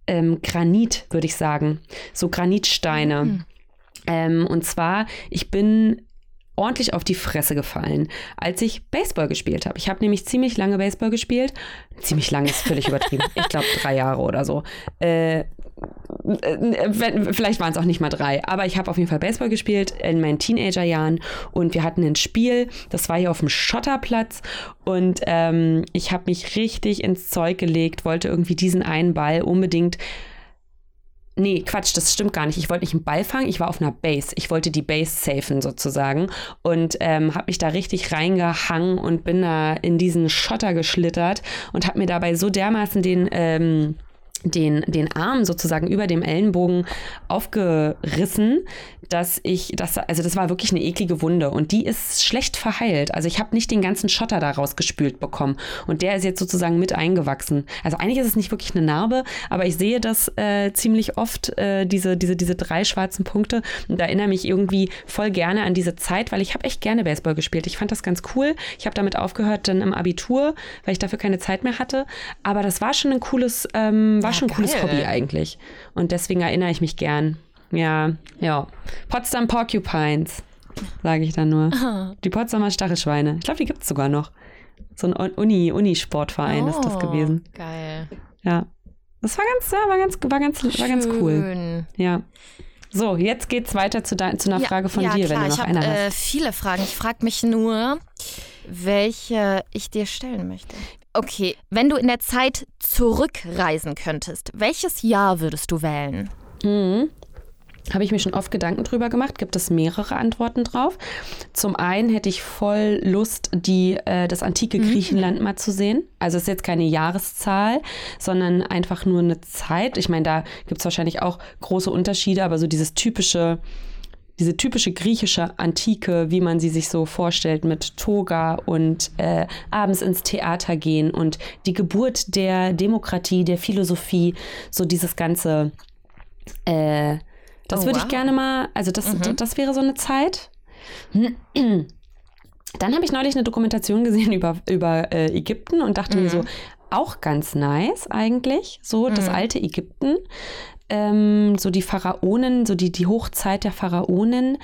ähm, Granit, würde ich sagen. So Granitsteine. Ähm, und zwar, ich bin ordentlich auf die Fresse gefallen, als ich Baseball gespielt habe. Ich habe nämlich ziemlich lange Baseball gespielt. Ziemlich lang ist völlig übertrieben. Ich glaube drei Jahre oder so. Äh, äh, wenn, vielleicht waren es auch nicht mal drei, aber ich habe auf jeden Fall Baseball gespielt in meinen Teenagerjahren und wir hatten ein Spiel, das war hier auf dem Schotterplatz und ähm, ich habe mich richtig ins Zeug gelegt, wollte irgendwie diesen einen Ball unbedingt Nee, Quatsch, das stimmt gar nicht. Ich wollte nicht einen Ball fangen, ich war auf einer Base. Ich wollte die Base safen sozusagen und ähm, habe mich da richtig reingehangen und bin da in diesen Schotter geschlittert und habe mir dabei so dermaßen den, ähm, den, den Arm sozusagen über dem Ellenbogen aufgerissen, dass ich, das, also das war wirklich eine eklige Wunde und die ist schlecht verheilt. Also ich habe nicht den ganzen Schotter da rausgespült bekommen und der ist jetzt sozusagen mit eingewachsen. Also eigentlich ist es nicht wirklich eine Narbe, aber ich sehe das äh, ziemlich oft, äh, diese, diese, diese drei schwarzen Punkte und erinnere mich irgendwie voll gerne an diese Zeit, weil ich habe echt gerne Baseball gespielt. Ich fand das ganz cool. Ich habe damit aufgehört dann im Abitur, weil ich dafür keine Zeit mehr hatte. Aber das war schon ein cooles, ähm, war Ja, schon ein cooles. Hobby eigentlich. Und deswegen erinnere ich mich gern. Ja, ja. Potsdam Porcupines, sage ich dann nur. Die Potsdamer Stachelschweine. Ich glaube, die gibt es sogar noch. So ein Uni, Unisportverein ist das Oh, gewesen. Geil. Ja. Das war ganz, ja, war ganz, war ganz, war ganz cool. Schön. Ja. So, jetzt geht's weiter zu, dein, zu einer Ja, Frage von ja, dir, klar. wenn du ich noch habe eine äh, hast. viele Fragen. Ich frage mich nur, welche ich dir stellen möchte. Okay, wenn du in der Zeit zurückreisen könntest, welches Jahr würdest du wählen? Mhm. Habe ich mir schon oft Gedanken drüber gemacht, gibt es mehrere Antworten drauf. Zum einen hätte ich voll Lust, die, äh, das antike Griechenland mal zu sehen. Also es ist jetzt keine Jahreszahl, sondern einfach nur eine Zeit. Ich meine, da gibt es wahrscheinlich auch große Unterschiede, aber so dieses typische, diese typische griechische Antike, wie man sie sich so vorstellt, mit Toga und äh, abends ins Theater gehen und die Geburt der Demokratie, der Philosophie, so dieses ganze äh, das Oh, würde wow. ich gerne mal, also das, Mhm. das wäre so eine Zeit. Dann habe ich neulich eine Dokumentation gesehen über, über äh, Ägypten und dachte mir so, auch ganz nice eigentlich, so das Mhm. alte Ägypten. Ähm, so die Pharaonen, so die, die Hochzeit der Pharaonen.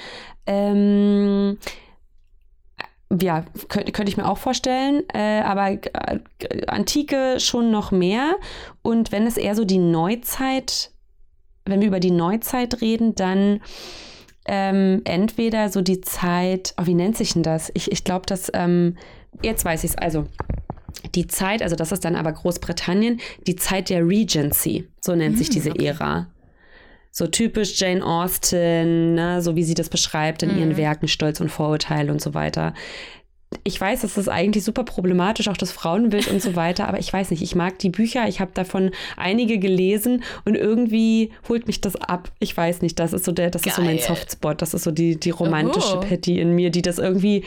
Ähm, ja, könnte könnte ich mir auch vorstellen, äh, aber äh, Antike schon noch mehr. Und wenn es eher so die Neuzeit, wenn wir über die Neuzeit reden, dann ähm, entweder so die Zeit, oh, wie nennt sich denn das? Ich, ich glaube, dass, ähm, jetzt weiß ich es, also die Zeit, also das ist dann aber Großbritannien, die Zeit der Regency, so nennt sich diese Ära. So typisch Jane Austen, ne, so wie sie das beschreibt in ihren Werken, Stolz und Vorurteil und so weiter. Ich weiß, das ist eigentlich super problematisch, auch das Frauenbild und so weiter, aber ich weiß nicht, ich mag die Bücher, ich habe davon einige gelesen und irgendwie holt mich das ab. Ich weiß nicht, das ist so der, das ist so mein Geil. Softspot, das ist so die, die romantische Oh. Patty in mir, die das irgendwie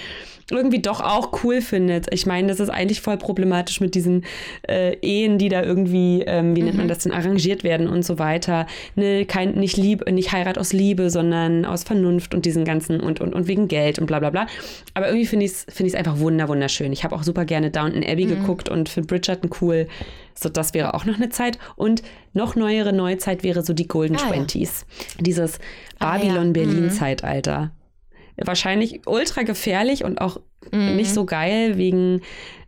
irgendwie doch auch cool findet. Ich meine, das ist eigentlich voll problematisch mit diesen äh, Ehen, die da irgendwie, ähm, wie nennt man das denn, arrangiert werden und so weiter. Ne, kein, nicht Liebe, nicht Heirat aus Liebe, sondern aus Vernunft und diesen ganzen und, und, und wegen Geld und bla bla bla. Aber irgendwie finde ich es find ich's einfach wunder, wunderschön. Ich habe auch super gerne Downton Abbey geguckt und finde Bridgerton cool. So, das wäre auch noch eine Zeit. Und noch neuere Neuzeit wäre so die Golden Ah, ja. Twenties. Dieses Ah, ja. Babylon-Berlin-Zeitalter. Wahrscheinlich ultra gefährlich und auch nicht so geil wegen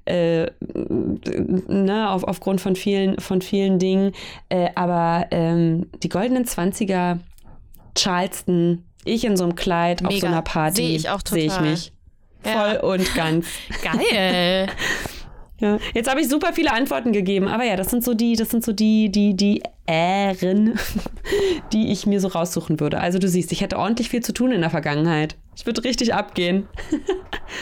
äh, ne, auf, aufgrund von vielen, von vielen Dingen. Äh, aber ähm, die goldenen Zwanziger Charleston, ich in so einem Kleid auf so Mega. einer Party. Sehe ich auch Sehe ich total. mich. Ja. Voll und ganz. Geil. Ja. Jetzt habe ich super viele Antworten gegeben, aber ja, das sind so die, das sind so die, die, die Ähren, die ich mir so raussuchen würde. Also du siehst, ich hätte ordentlich viel zu tun in der Vergangenheit. Ich würde richtig abgehen.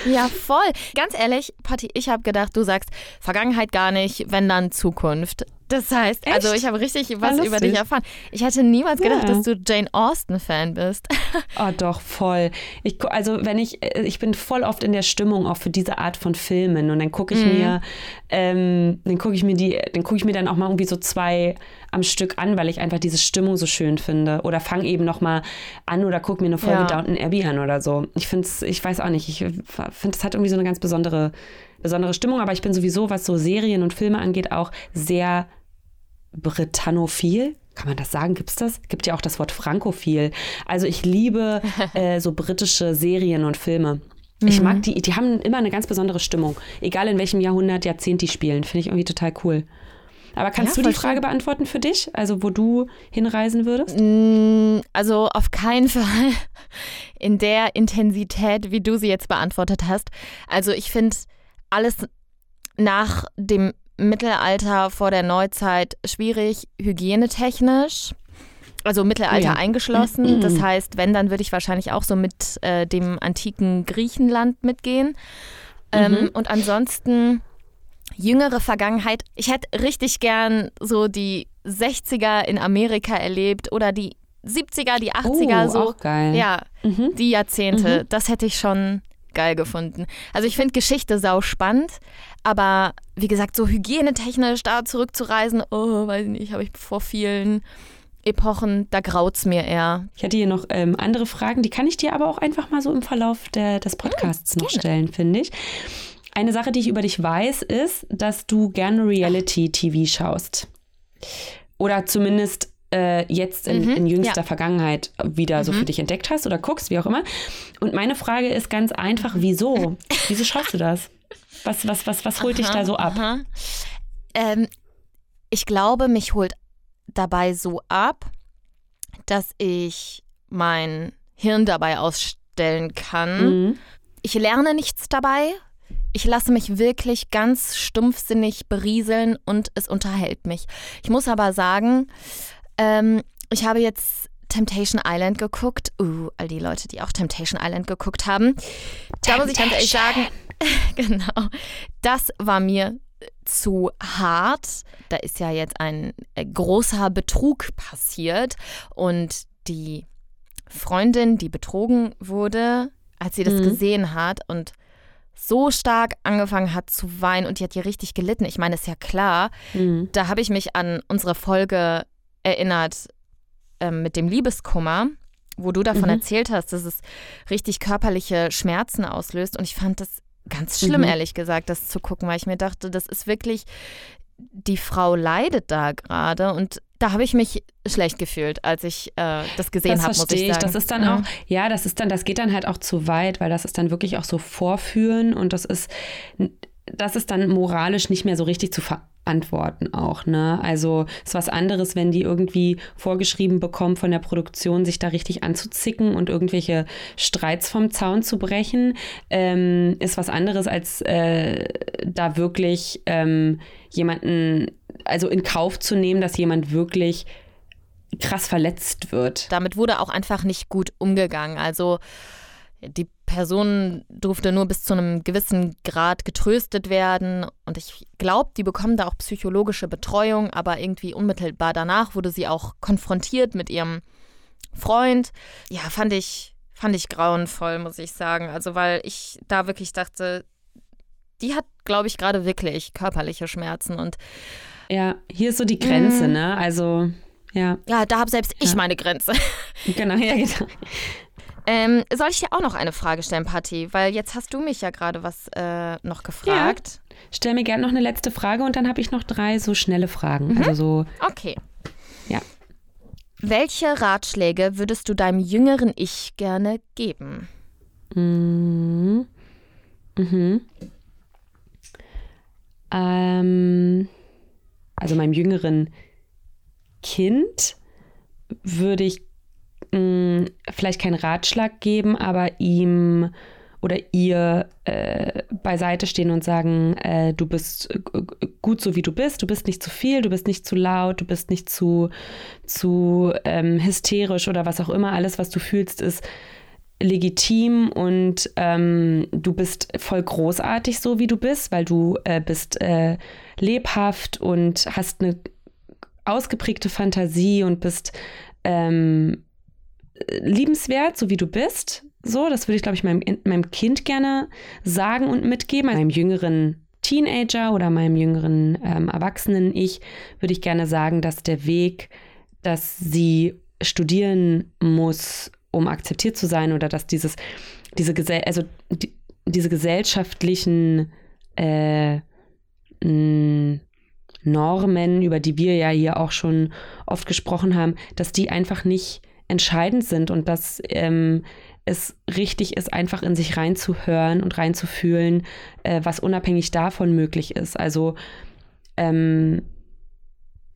Ja, voll. Ganz ehrlich, Patti, ich habe gedacht, du sagst Vergangenheit gar nicht, wenn dann Zukunft. Das heißt, also Echt? ich habe richtig was über dich erfahren. Ich hätte niemals gedacht, Ja. dass du Jane Austen-Fan bist. Oh, doch, voll. Ich, also, wenn ich, äh, ich bin voll oft in der Stimmung auch für diese Art von Filmen und dann gucke ich mir, ähm, dann gucke ich mir die, dann gucke ich mir dann auch mal irgendwie so zwei am Stück an, weil ich einfach diese Stimmung so schön finde. Oder fange eben noch mal an oder gucke mir eine Folge Ja. Downton Abbey an oder so. Ich finde es, ich weiß auch nicht, ich finde, es hat irgendwie so eine ganz besondere, besondere Stimmung, aber ich bin sowieso, was so Serien und Filme angeht, auch sehr Britannophil. Kann man das sagen? Gibt es das? Gibt ja auch das Wort Frankophil. Also ich liebe äh, so britische Serien und Filme. Ich mag die, die haben immer eine ganz besondere Stimmung. Egal in welchem Jahrhundert, Jahrzehnt die spielen. Finde ich irgendwie total cool. Aber kannst Ja, du die Frage beantworten für dich? Also wo du hinreisen würdest? Mm, Also auf keinen Fall in der Intensität, wie du sie jetzt beantwortet hast. Also ich finde alles nach dem Mittelalter vor der Neuzeit schwierig, hygienetechnisch. Also Mittelalter ja. eingeschlossen. Das heißt, wenn, dann würde ich wahrscheinlich auch so mit äh, dem antiken Griechenland mitgehen. Ähm, Mhm. und ansonsten jüngere Vergangenheit. Ich hätte richtig gern so die 60er in Amerika erlebt oder die 70er, die 80er, oh, so. auch geil. Ja, Mhm. die Jahrzehnte. Das hätte ich schon geil gefunden. Also ich finde Geschichte sau spannend, aber wie gesagt, so hygienetechnisch da zurückzureisen, oh, weiß ich nicht, habe ich vor vielen Epochen, da graut's mir eher. Ich hätte hier noch ähm, andere Fragen, die kann ich dir aber auch einfach mal so im Verlauf der, des Podcasts noch gerne. stellen, finde ich. Eine Sache, die ich über dich weiß, ist, dass du gerne Reality-TV schaust. Oder zumindest äh, jetzt in, Mhm, in jüngster ja. Vergangenheit wieder so für dich entdeckt hast oder guckst, wie auch immer. Und meine Frage ist ganz einfach, wieso? Wieso schaust du das? Was, was, was, was holt dich da so ab? Aha. Ähm, ich glaube, mich holt dabei so ab, dass ich mein Hirn dabei ausstellen kann. Mhm. Ich lerne nichts dabei. Ich lasse mich wirklich ganz stumpfsinnig berieseln und es unterhält mich. Ich muss aber sagen, ähm, ich habe jetzt Temptation Island geguckt. Uh, all die Leute, die auch Temptation Island geguckt haben. Da muss ich ganz ehrlich sagen, genau, das war mir zu hart. Da ist ja jetzt ein äh, großer Betrug passiert und die Freundin, die betrogen wurde, als sie das Mhm. gesehen hat und so stark angefangen hat zu weinen und die hat hier richtig gelitten. Ich meine, ist ja klar, Mhm. da habe ich mich an unsere Folge erinnert ähm, mit dem Liebeskummer, wo du davon Mhm. erzählt hast, dass es richtig körperliche Schmerzen auslöst. Und ich fand das ganz schlimm, Mhm. ehrlich gesagt, das zu gucken, weil ich mir dachte, das ist wirklich, die Frau leidet da gerade. Und da habe ich mich schlecht gefühlt, als ich äh, das gesehen habe, muss ich verstehe ich. sagen. Das ist dann Mhm. auch, ja, das ist dann, das geht dann halt auch zu weit, weil das ist dann wirklich auch so Vorführen und das ist, das ist dann moralisch nicht mehr so richtig zu verantworten auch, ne? Also ist was anderes, wenn die irgendwie vorgeschrieben bekommen von der Produktion, sich da richtig anzuzicken und irgendwelche Streits vom Zaun zu brechen, ähm, ist was anderes, als äh, da wirklich ähm, jemanden, also in Kauf zu nehmen, dass jemand wirklich krass verletzt wird. damit wurde auch einfach nicht gut umgegangen. Also die Person durfte nur bis zu einem gewissen Grad getröstet werden. Und ich glaube, die bekommen da auch psychologische Betreuung, aber irgendwie unmittelbar danach wurde sie auch konfrontiert mit ihrem Freund. Ja, fand ich, fand ich grauenvoll, muss ich sagen. Also, weil ich da wirklich dachte, die hat, glaube ich, gerade wirklich körperliche Schmerzen. Und Ja, hier ist so die Grenze, Mhm. ne? Also, ja, ja, da habe selbst ich Ja. meine Grenze. genau, ja, genau. Ähm, soll ich dir auch noch eine Frage stellen, Patti? Weil jetzt hast du mich ja gerade was äh, noch gefragt. Stell mir gerne noch eine letzte Frage und dann habe ich noch drei so schnelle Fragen. Also so, Okay. Ja. Welche Ratschläge würdest du deinem jüngeren Ich gerne geben? mm, mhm. Ähm, also meinem jüngeren Kind würde ich mh, vielleicht keinen Ratschlag geben, aber ihm oder ihr äh, beiseite stehen und sagen, äh, du bist gut so wie du bist, du bist nicht zu viel, du bist nicht zu laut, du bist nicht zu, zu ähm, hysterisch oder was auch immer. Alles, was du fühlst, ist legitim und ähm, du bist voll großartig so wie du bist, weil du äh, bist äh, lebhaft und hast eine ausgeprägte Fantasie und bist ähm, liebenswert, so wie du bist. So, das würde ich, glaube ich, meinem, meinem Kind gerne sagen und mitgeben. Meinem jüngeren Teenager oder meinem jüngeren ähm, Erwachsenen Ich würde ich gerne sagen, dass der Weg, dass sie studieren muss, um akzeptiert zu sein oder dass dieses, diese, Gesell also die, diese gesellschaftlichen äh, Normen, über die wir ja hier auch schon oft gesprochen haben, dass die einfach nicht entscheidend sind und dass ähm, es richtig ist, einfach in sich reinzuhören und reinzufühlen, äh, was unabhängig davon möglich ist. Also ähm,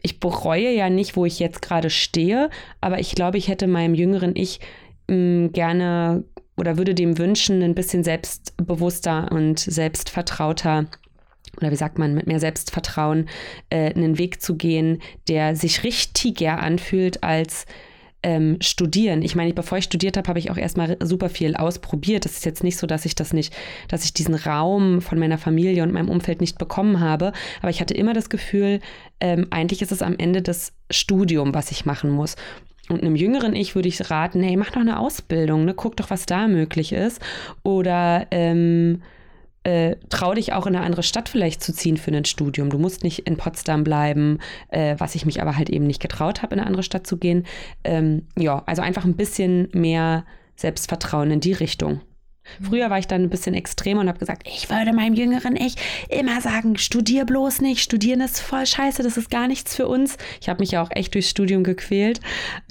ich bereue ja nicht, wo ich jetzt gerade stehe, aber ich glaube, ich hätte meinem jüngeren Ich mh, mm, gerne oder würde dem wünschen, ein bisschen selbstbewusster und selbstvertrauter oder wie sagt man, mit mehr Selbstvertrauen äh, einen Weg zu gehen, der sich richtiger anfühlt als ähm, studieren. Ich meine, bevor ich studiert habe, habe ich auch erstmal super viel ausprobiert. Das ist jetzt nicht so, dass ich das nicht, dass ich diesen Raum von meiner Familie und meinem Umfeld nicht bekommen habe. Aber ich hatte immer das Gefühl, ähm, eigentlich ist es am Ende das Studium, was ich machen muss. Und einem jüngeren Ich würde ich raten, hey, mach doch eine Ausbildung, ne? guck doch, was da möglich ist. Oder ähm, äh, trau dich auch in eine andere Stadt vielleicht zu ziehen für ein Studium. Du musst nicht in Potsdam bleiben, äh, was ich mich aber halt eben nicht getraut habe, in eine andere Stadt zu gehen. Ähm, ja, also einfach ein bisschen mehr Selbstvertrauen in die Richtung. Früher war ich dann ein bisschen extremer und habe gesagt, ich würde meinem jüngeren Ich immer sagen, studier bloß nicht, studieren ist voll scheiße, das ist gar nichts für uns. Ich habe mich ja auch echt durchs Studium gequält.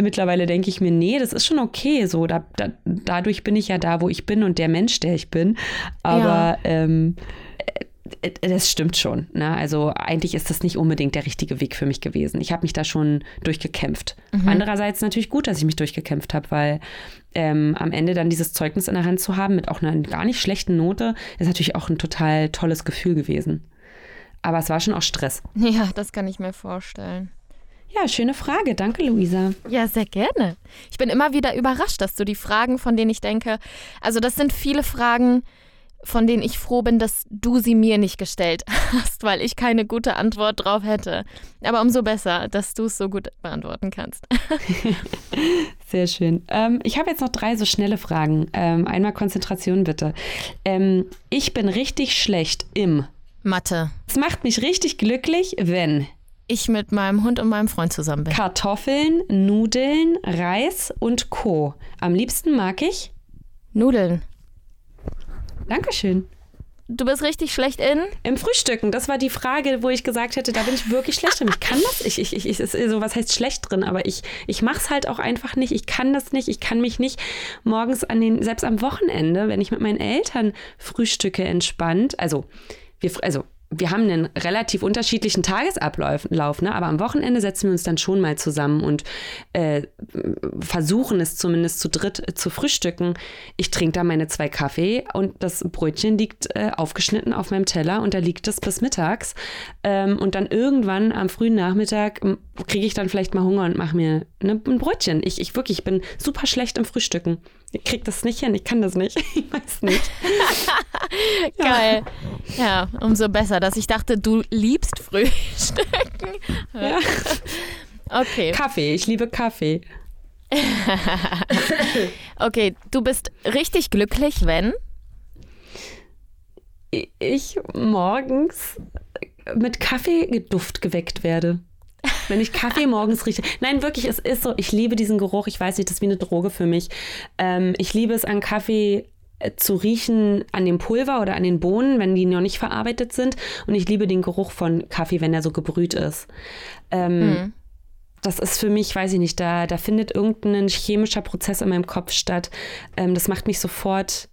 Mittlerweile denke ich mir, nee, das ist schon okay so. Da, da, dadurch bin ich ja da, wo ich bin und der Mensch, der ich bin. Aber ja. ähm, äh, das stimmt schon. Ne? Also eigentlich ist das nicht unbedingt der richtige Weg für mich gewesen. Ich habe mich da schon durchgekämpft. Mhm. Andererseits natürlich gut, dass ich mich durchgekämpft habe, weil ähm, am Ende dann dieses Zeugnis in der Hand zu haben mit auch einer gar nicht schlechten Note, ist natürlich auch ein total tolles Gefühl gewesen. Aber es war schon auch Stress. Ja, das kann ich mir vorstellen. Ja, schöne Frage. Danke, Luisa. Ja, sehr gerne. Ich bin immer wieder überrascht, dass du die Fragen, von denen ich denke, also das sind viele Fragen, von denen ich froh bin, dass du sie mir nicht gestellt hast, weil ich keine gute Antwort drauf hätte. Aber umso besser, dass du es so gut beantworten kannst. Sehr schön. Ähm, ich habe jetzt noch drei so schnelle Fragen. Ähm, einmal Konzentration bitte. Ähm, ich bin richtig schlecht im Mathe. Es macht mich richtig glücklich, wenn ich mit meinem Hund und meinem Freund zusammen bin. Kartoffeln, Nudeln, Reis und Co. Am liebsten mag ich Nudeln. Dankeschön. Du bist richtig schlecht in? Im Frühstücken. Das war die Frage, wo ich gesagt hätte, da bin ich wirklich schlecht drin. Ich kann das. Ich, ich, ich, ich ist so, was heißt schlecht drin? Aber ich, ich mache es halt auch einfach nicht. Ich kann das nicht. Ich kann mich nicht morgens an den, selbst am Wochenende, wenn ich mit meinen Eltern frühstücke entspannt, also wir, also wir haben einen relativ unterschiedlichen Tagesablauf, ne? aber am Wochenende setzen wir uns dann schon mal zusammen und äh, versuchen es zumindest zu dritt zu frühstücken. Ich trinke da meine zwei Kaffee und das Brötchen liegt äh, aufgeschnitten auf meinem Teller und da liegt es bis mittags. Ähm, und dann irgendwann am frühen Nachmittag kriege ich dann vielleicht mal Hunger und mache mir ne, ein Brötchen. Ich, ich wirklich, ich bin super schlecht im Frühstücken. Ich krieg das nicht hin, ich kann das nicht. Ich weiß nicht. Geil. Ja. ja, umso besser, dass ich dachte, du liebst Frühstücken. Ja. Okay. Kaffee, ich liebe Kaffee. okay, du bist richtig glücklich, wenn? Ich morgens mit Kaffeeduft geweckt werde. Wenn ich Kaffee morgens rieche. Nein, wirklich, es ist so. Ich liebe diesen Geruch. Ich weiß nicht, das ist wie eine Droge für mich. Ähm, ich liebe es an Kaffee äh, zu riechen an dem Pulver oder an den Bohnen, wenn die noch nicht verarbeitet sind. Und ich liebe den Geruch von Kaffee, wenn er so gebrüht ist. Ähm, mhm. Das ist für mich, weiß ich nicht, da, da findet irgendein chemischer Prozess in meinem Kopf statt. Ähm, das macht mich sofort,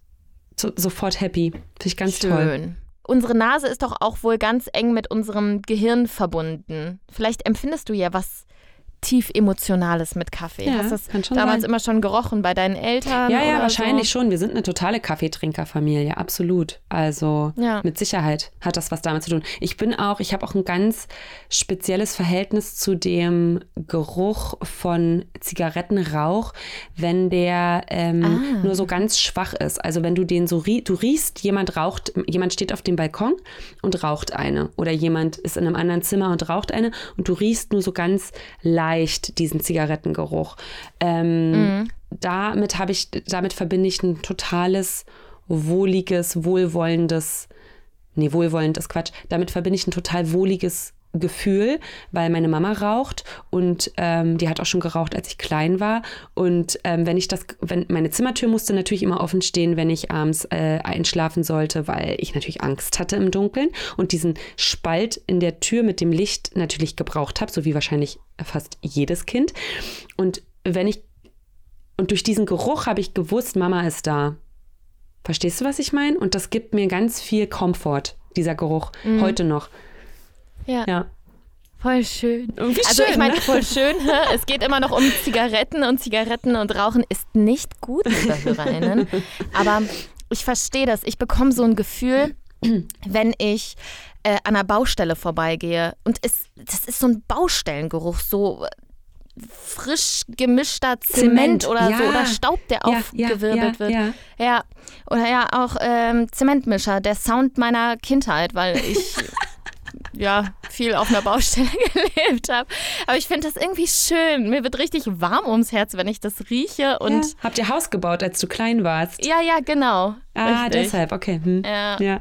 so, sofort happy. Finde ich ganz Schön. toll. Unsere Nase ist doch auch wohl ganz eng mit unserem Gehirn verbunden. Vielleicht empfindest du ja, was tief Emotionales mit Kaffee. Ja, Hast du schon damals sein. immer schon gerochen bei deinen Eltern? Ja, ja, wahrscheinlich so? schon. Wir sind eine totale Kaffeetrinkerfamilie, absolut. Also Ja. mit Sicherheit hat das was damit zu tun. Ich bin auch, ich habe auch ein ganz spezielles Verhältnis zu dem Geruch von Zigarettenrauch, wenn der ähm, Ah. nur so ganz schwach ist. Also wenn du den so rie du riechst, jemand raucht, jemand steht auf dem Balkon und raucht eine. Oder jemand ist in einem anderen Zimmer und raucht eine und du riechst nur so ganz leicht diesen Zigarettengeruch. Ähm, Damit habe ich, damit verbinde ich ein totales, wohliges, wohlwollendes, nee, wohlwollend ist Quatsch. Damit verbinde ich ein total wohliges Gefühl, weil meine Mama raucht und ähm, die hat auch schon geraucht, als ich klein war. Und ähm, wenn ich das, wenn meine Zimmertür musste natürlich immer offen stehen, wenn ich abends äh, einschlafen sollte, weil ich natürlich Angst hatte im Dunkeln und diesen Spalt in der Tür mit dem Licht natürlich gebraucht habe, so wie wahrscheinlich fast jedes Kind. Und wenn ich und durch diesen Geruch habe ich gewusst, Mama ist da. Verstehst du, was ich meine? Und das gibt mir ganz viel Komfort, dieser Geruch, heute noch. Ja. Ja. Voll schön. Irgendwie also ich schön, meine, ne? voll schön. hä? Es geht immer noch um Zigaretten und Zigaretten und Rauchen ist nicht gut, liebe HörerInnen. Aber ich verstehe das. Ich bekomme so ein Gefühl, wenn ich äh, an einer Baustelle vorbeigehe. Und es, das ist so ein Baustellengeruch, so äh, frisch gemischter Zement, Zement, oder so ja. oder Staub, der Ja, aufgewirbelt ja, wird. ja. Oder ja auch ähm, Zementmischer, der Sound meiner Kindheit, weil ich ja viel auf einer Baustelle gelebt habe. Aber ich finde das irgendwie schön. Mir wird richtig warm ums Herz, wenn ich das rieche und. Habt ihr Haus gebaut, als du klein warst? ja, ja, genau. Ah, richtig. deshalb, okay. Hm. Ja. Ja.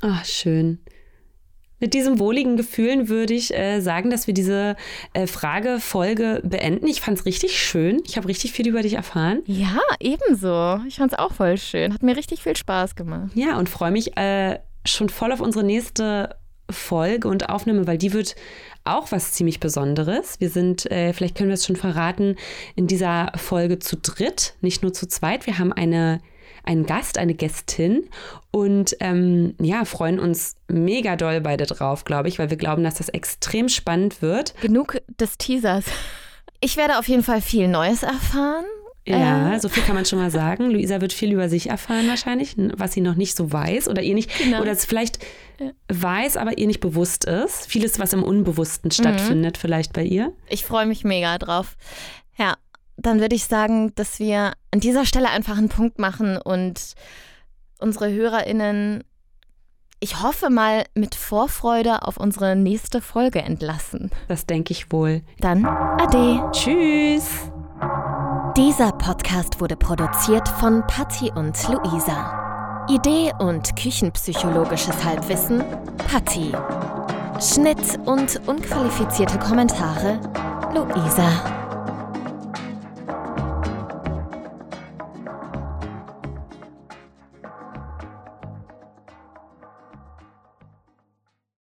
Ach, schön. Mit diesen wohligen Gefühlen würde ich äh, sagen, dass wir diese äh, Frage-Folge beenden. Ich fand es richtig schön. Ich habe richtig viel über dich erfahren. Ja, ebenso. Ich fand es auch voll schön. Hat mir richtig viel Spaß gemacht. Ja, und freue mich äh, schon voll auf unsere nächste Folge und Aufnahme, weil die wird auch was ziemlich Besonderes. Wir sind, äh, vielleicht können wir es schon verraten, in dieser Folge zu dritt, nicht nur zu zweit. Wir haben eine, einen Gast, eine Gästin und ähm, ja, freuen uns mega doll beide drauf, glaube ich, weil wir glauben, dass das extrem spannend wird. Genug des Teasers. Ich werde auf jeden Fall viel Neues erfahren. Ja, Äh. so viel kann man schon mal sagen. Luisa wird viel über sich erfahren wahrscheinlich, was sie noch nicht so weiß oder ihr nicht, Genau. oder es vielleicht weiß, aber ihr nicht bewusst ist. Vieles, was im Unbewussten stattfindet, vielleicht bei ihr. Ich freue mich mega drauf. Ja, dann würde ich sagen, dass wir an dieser Stelle einfach einen Punkt machen und unsere HörerInnen, ich hoffe mal, mit Vorfreude auf unsere nächste Folge entlassen. Das denke ich wohl. Dann Ade. Tschüss! Dieser Podcast wurde produziert von Patti und Luisa. Idee und küchenpsychologisches Halbwissen Patti. Schnitt und unqualifizierte Kommentare Luisa.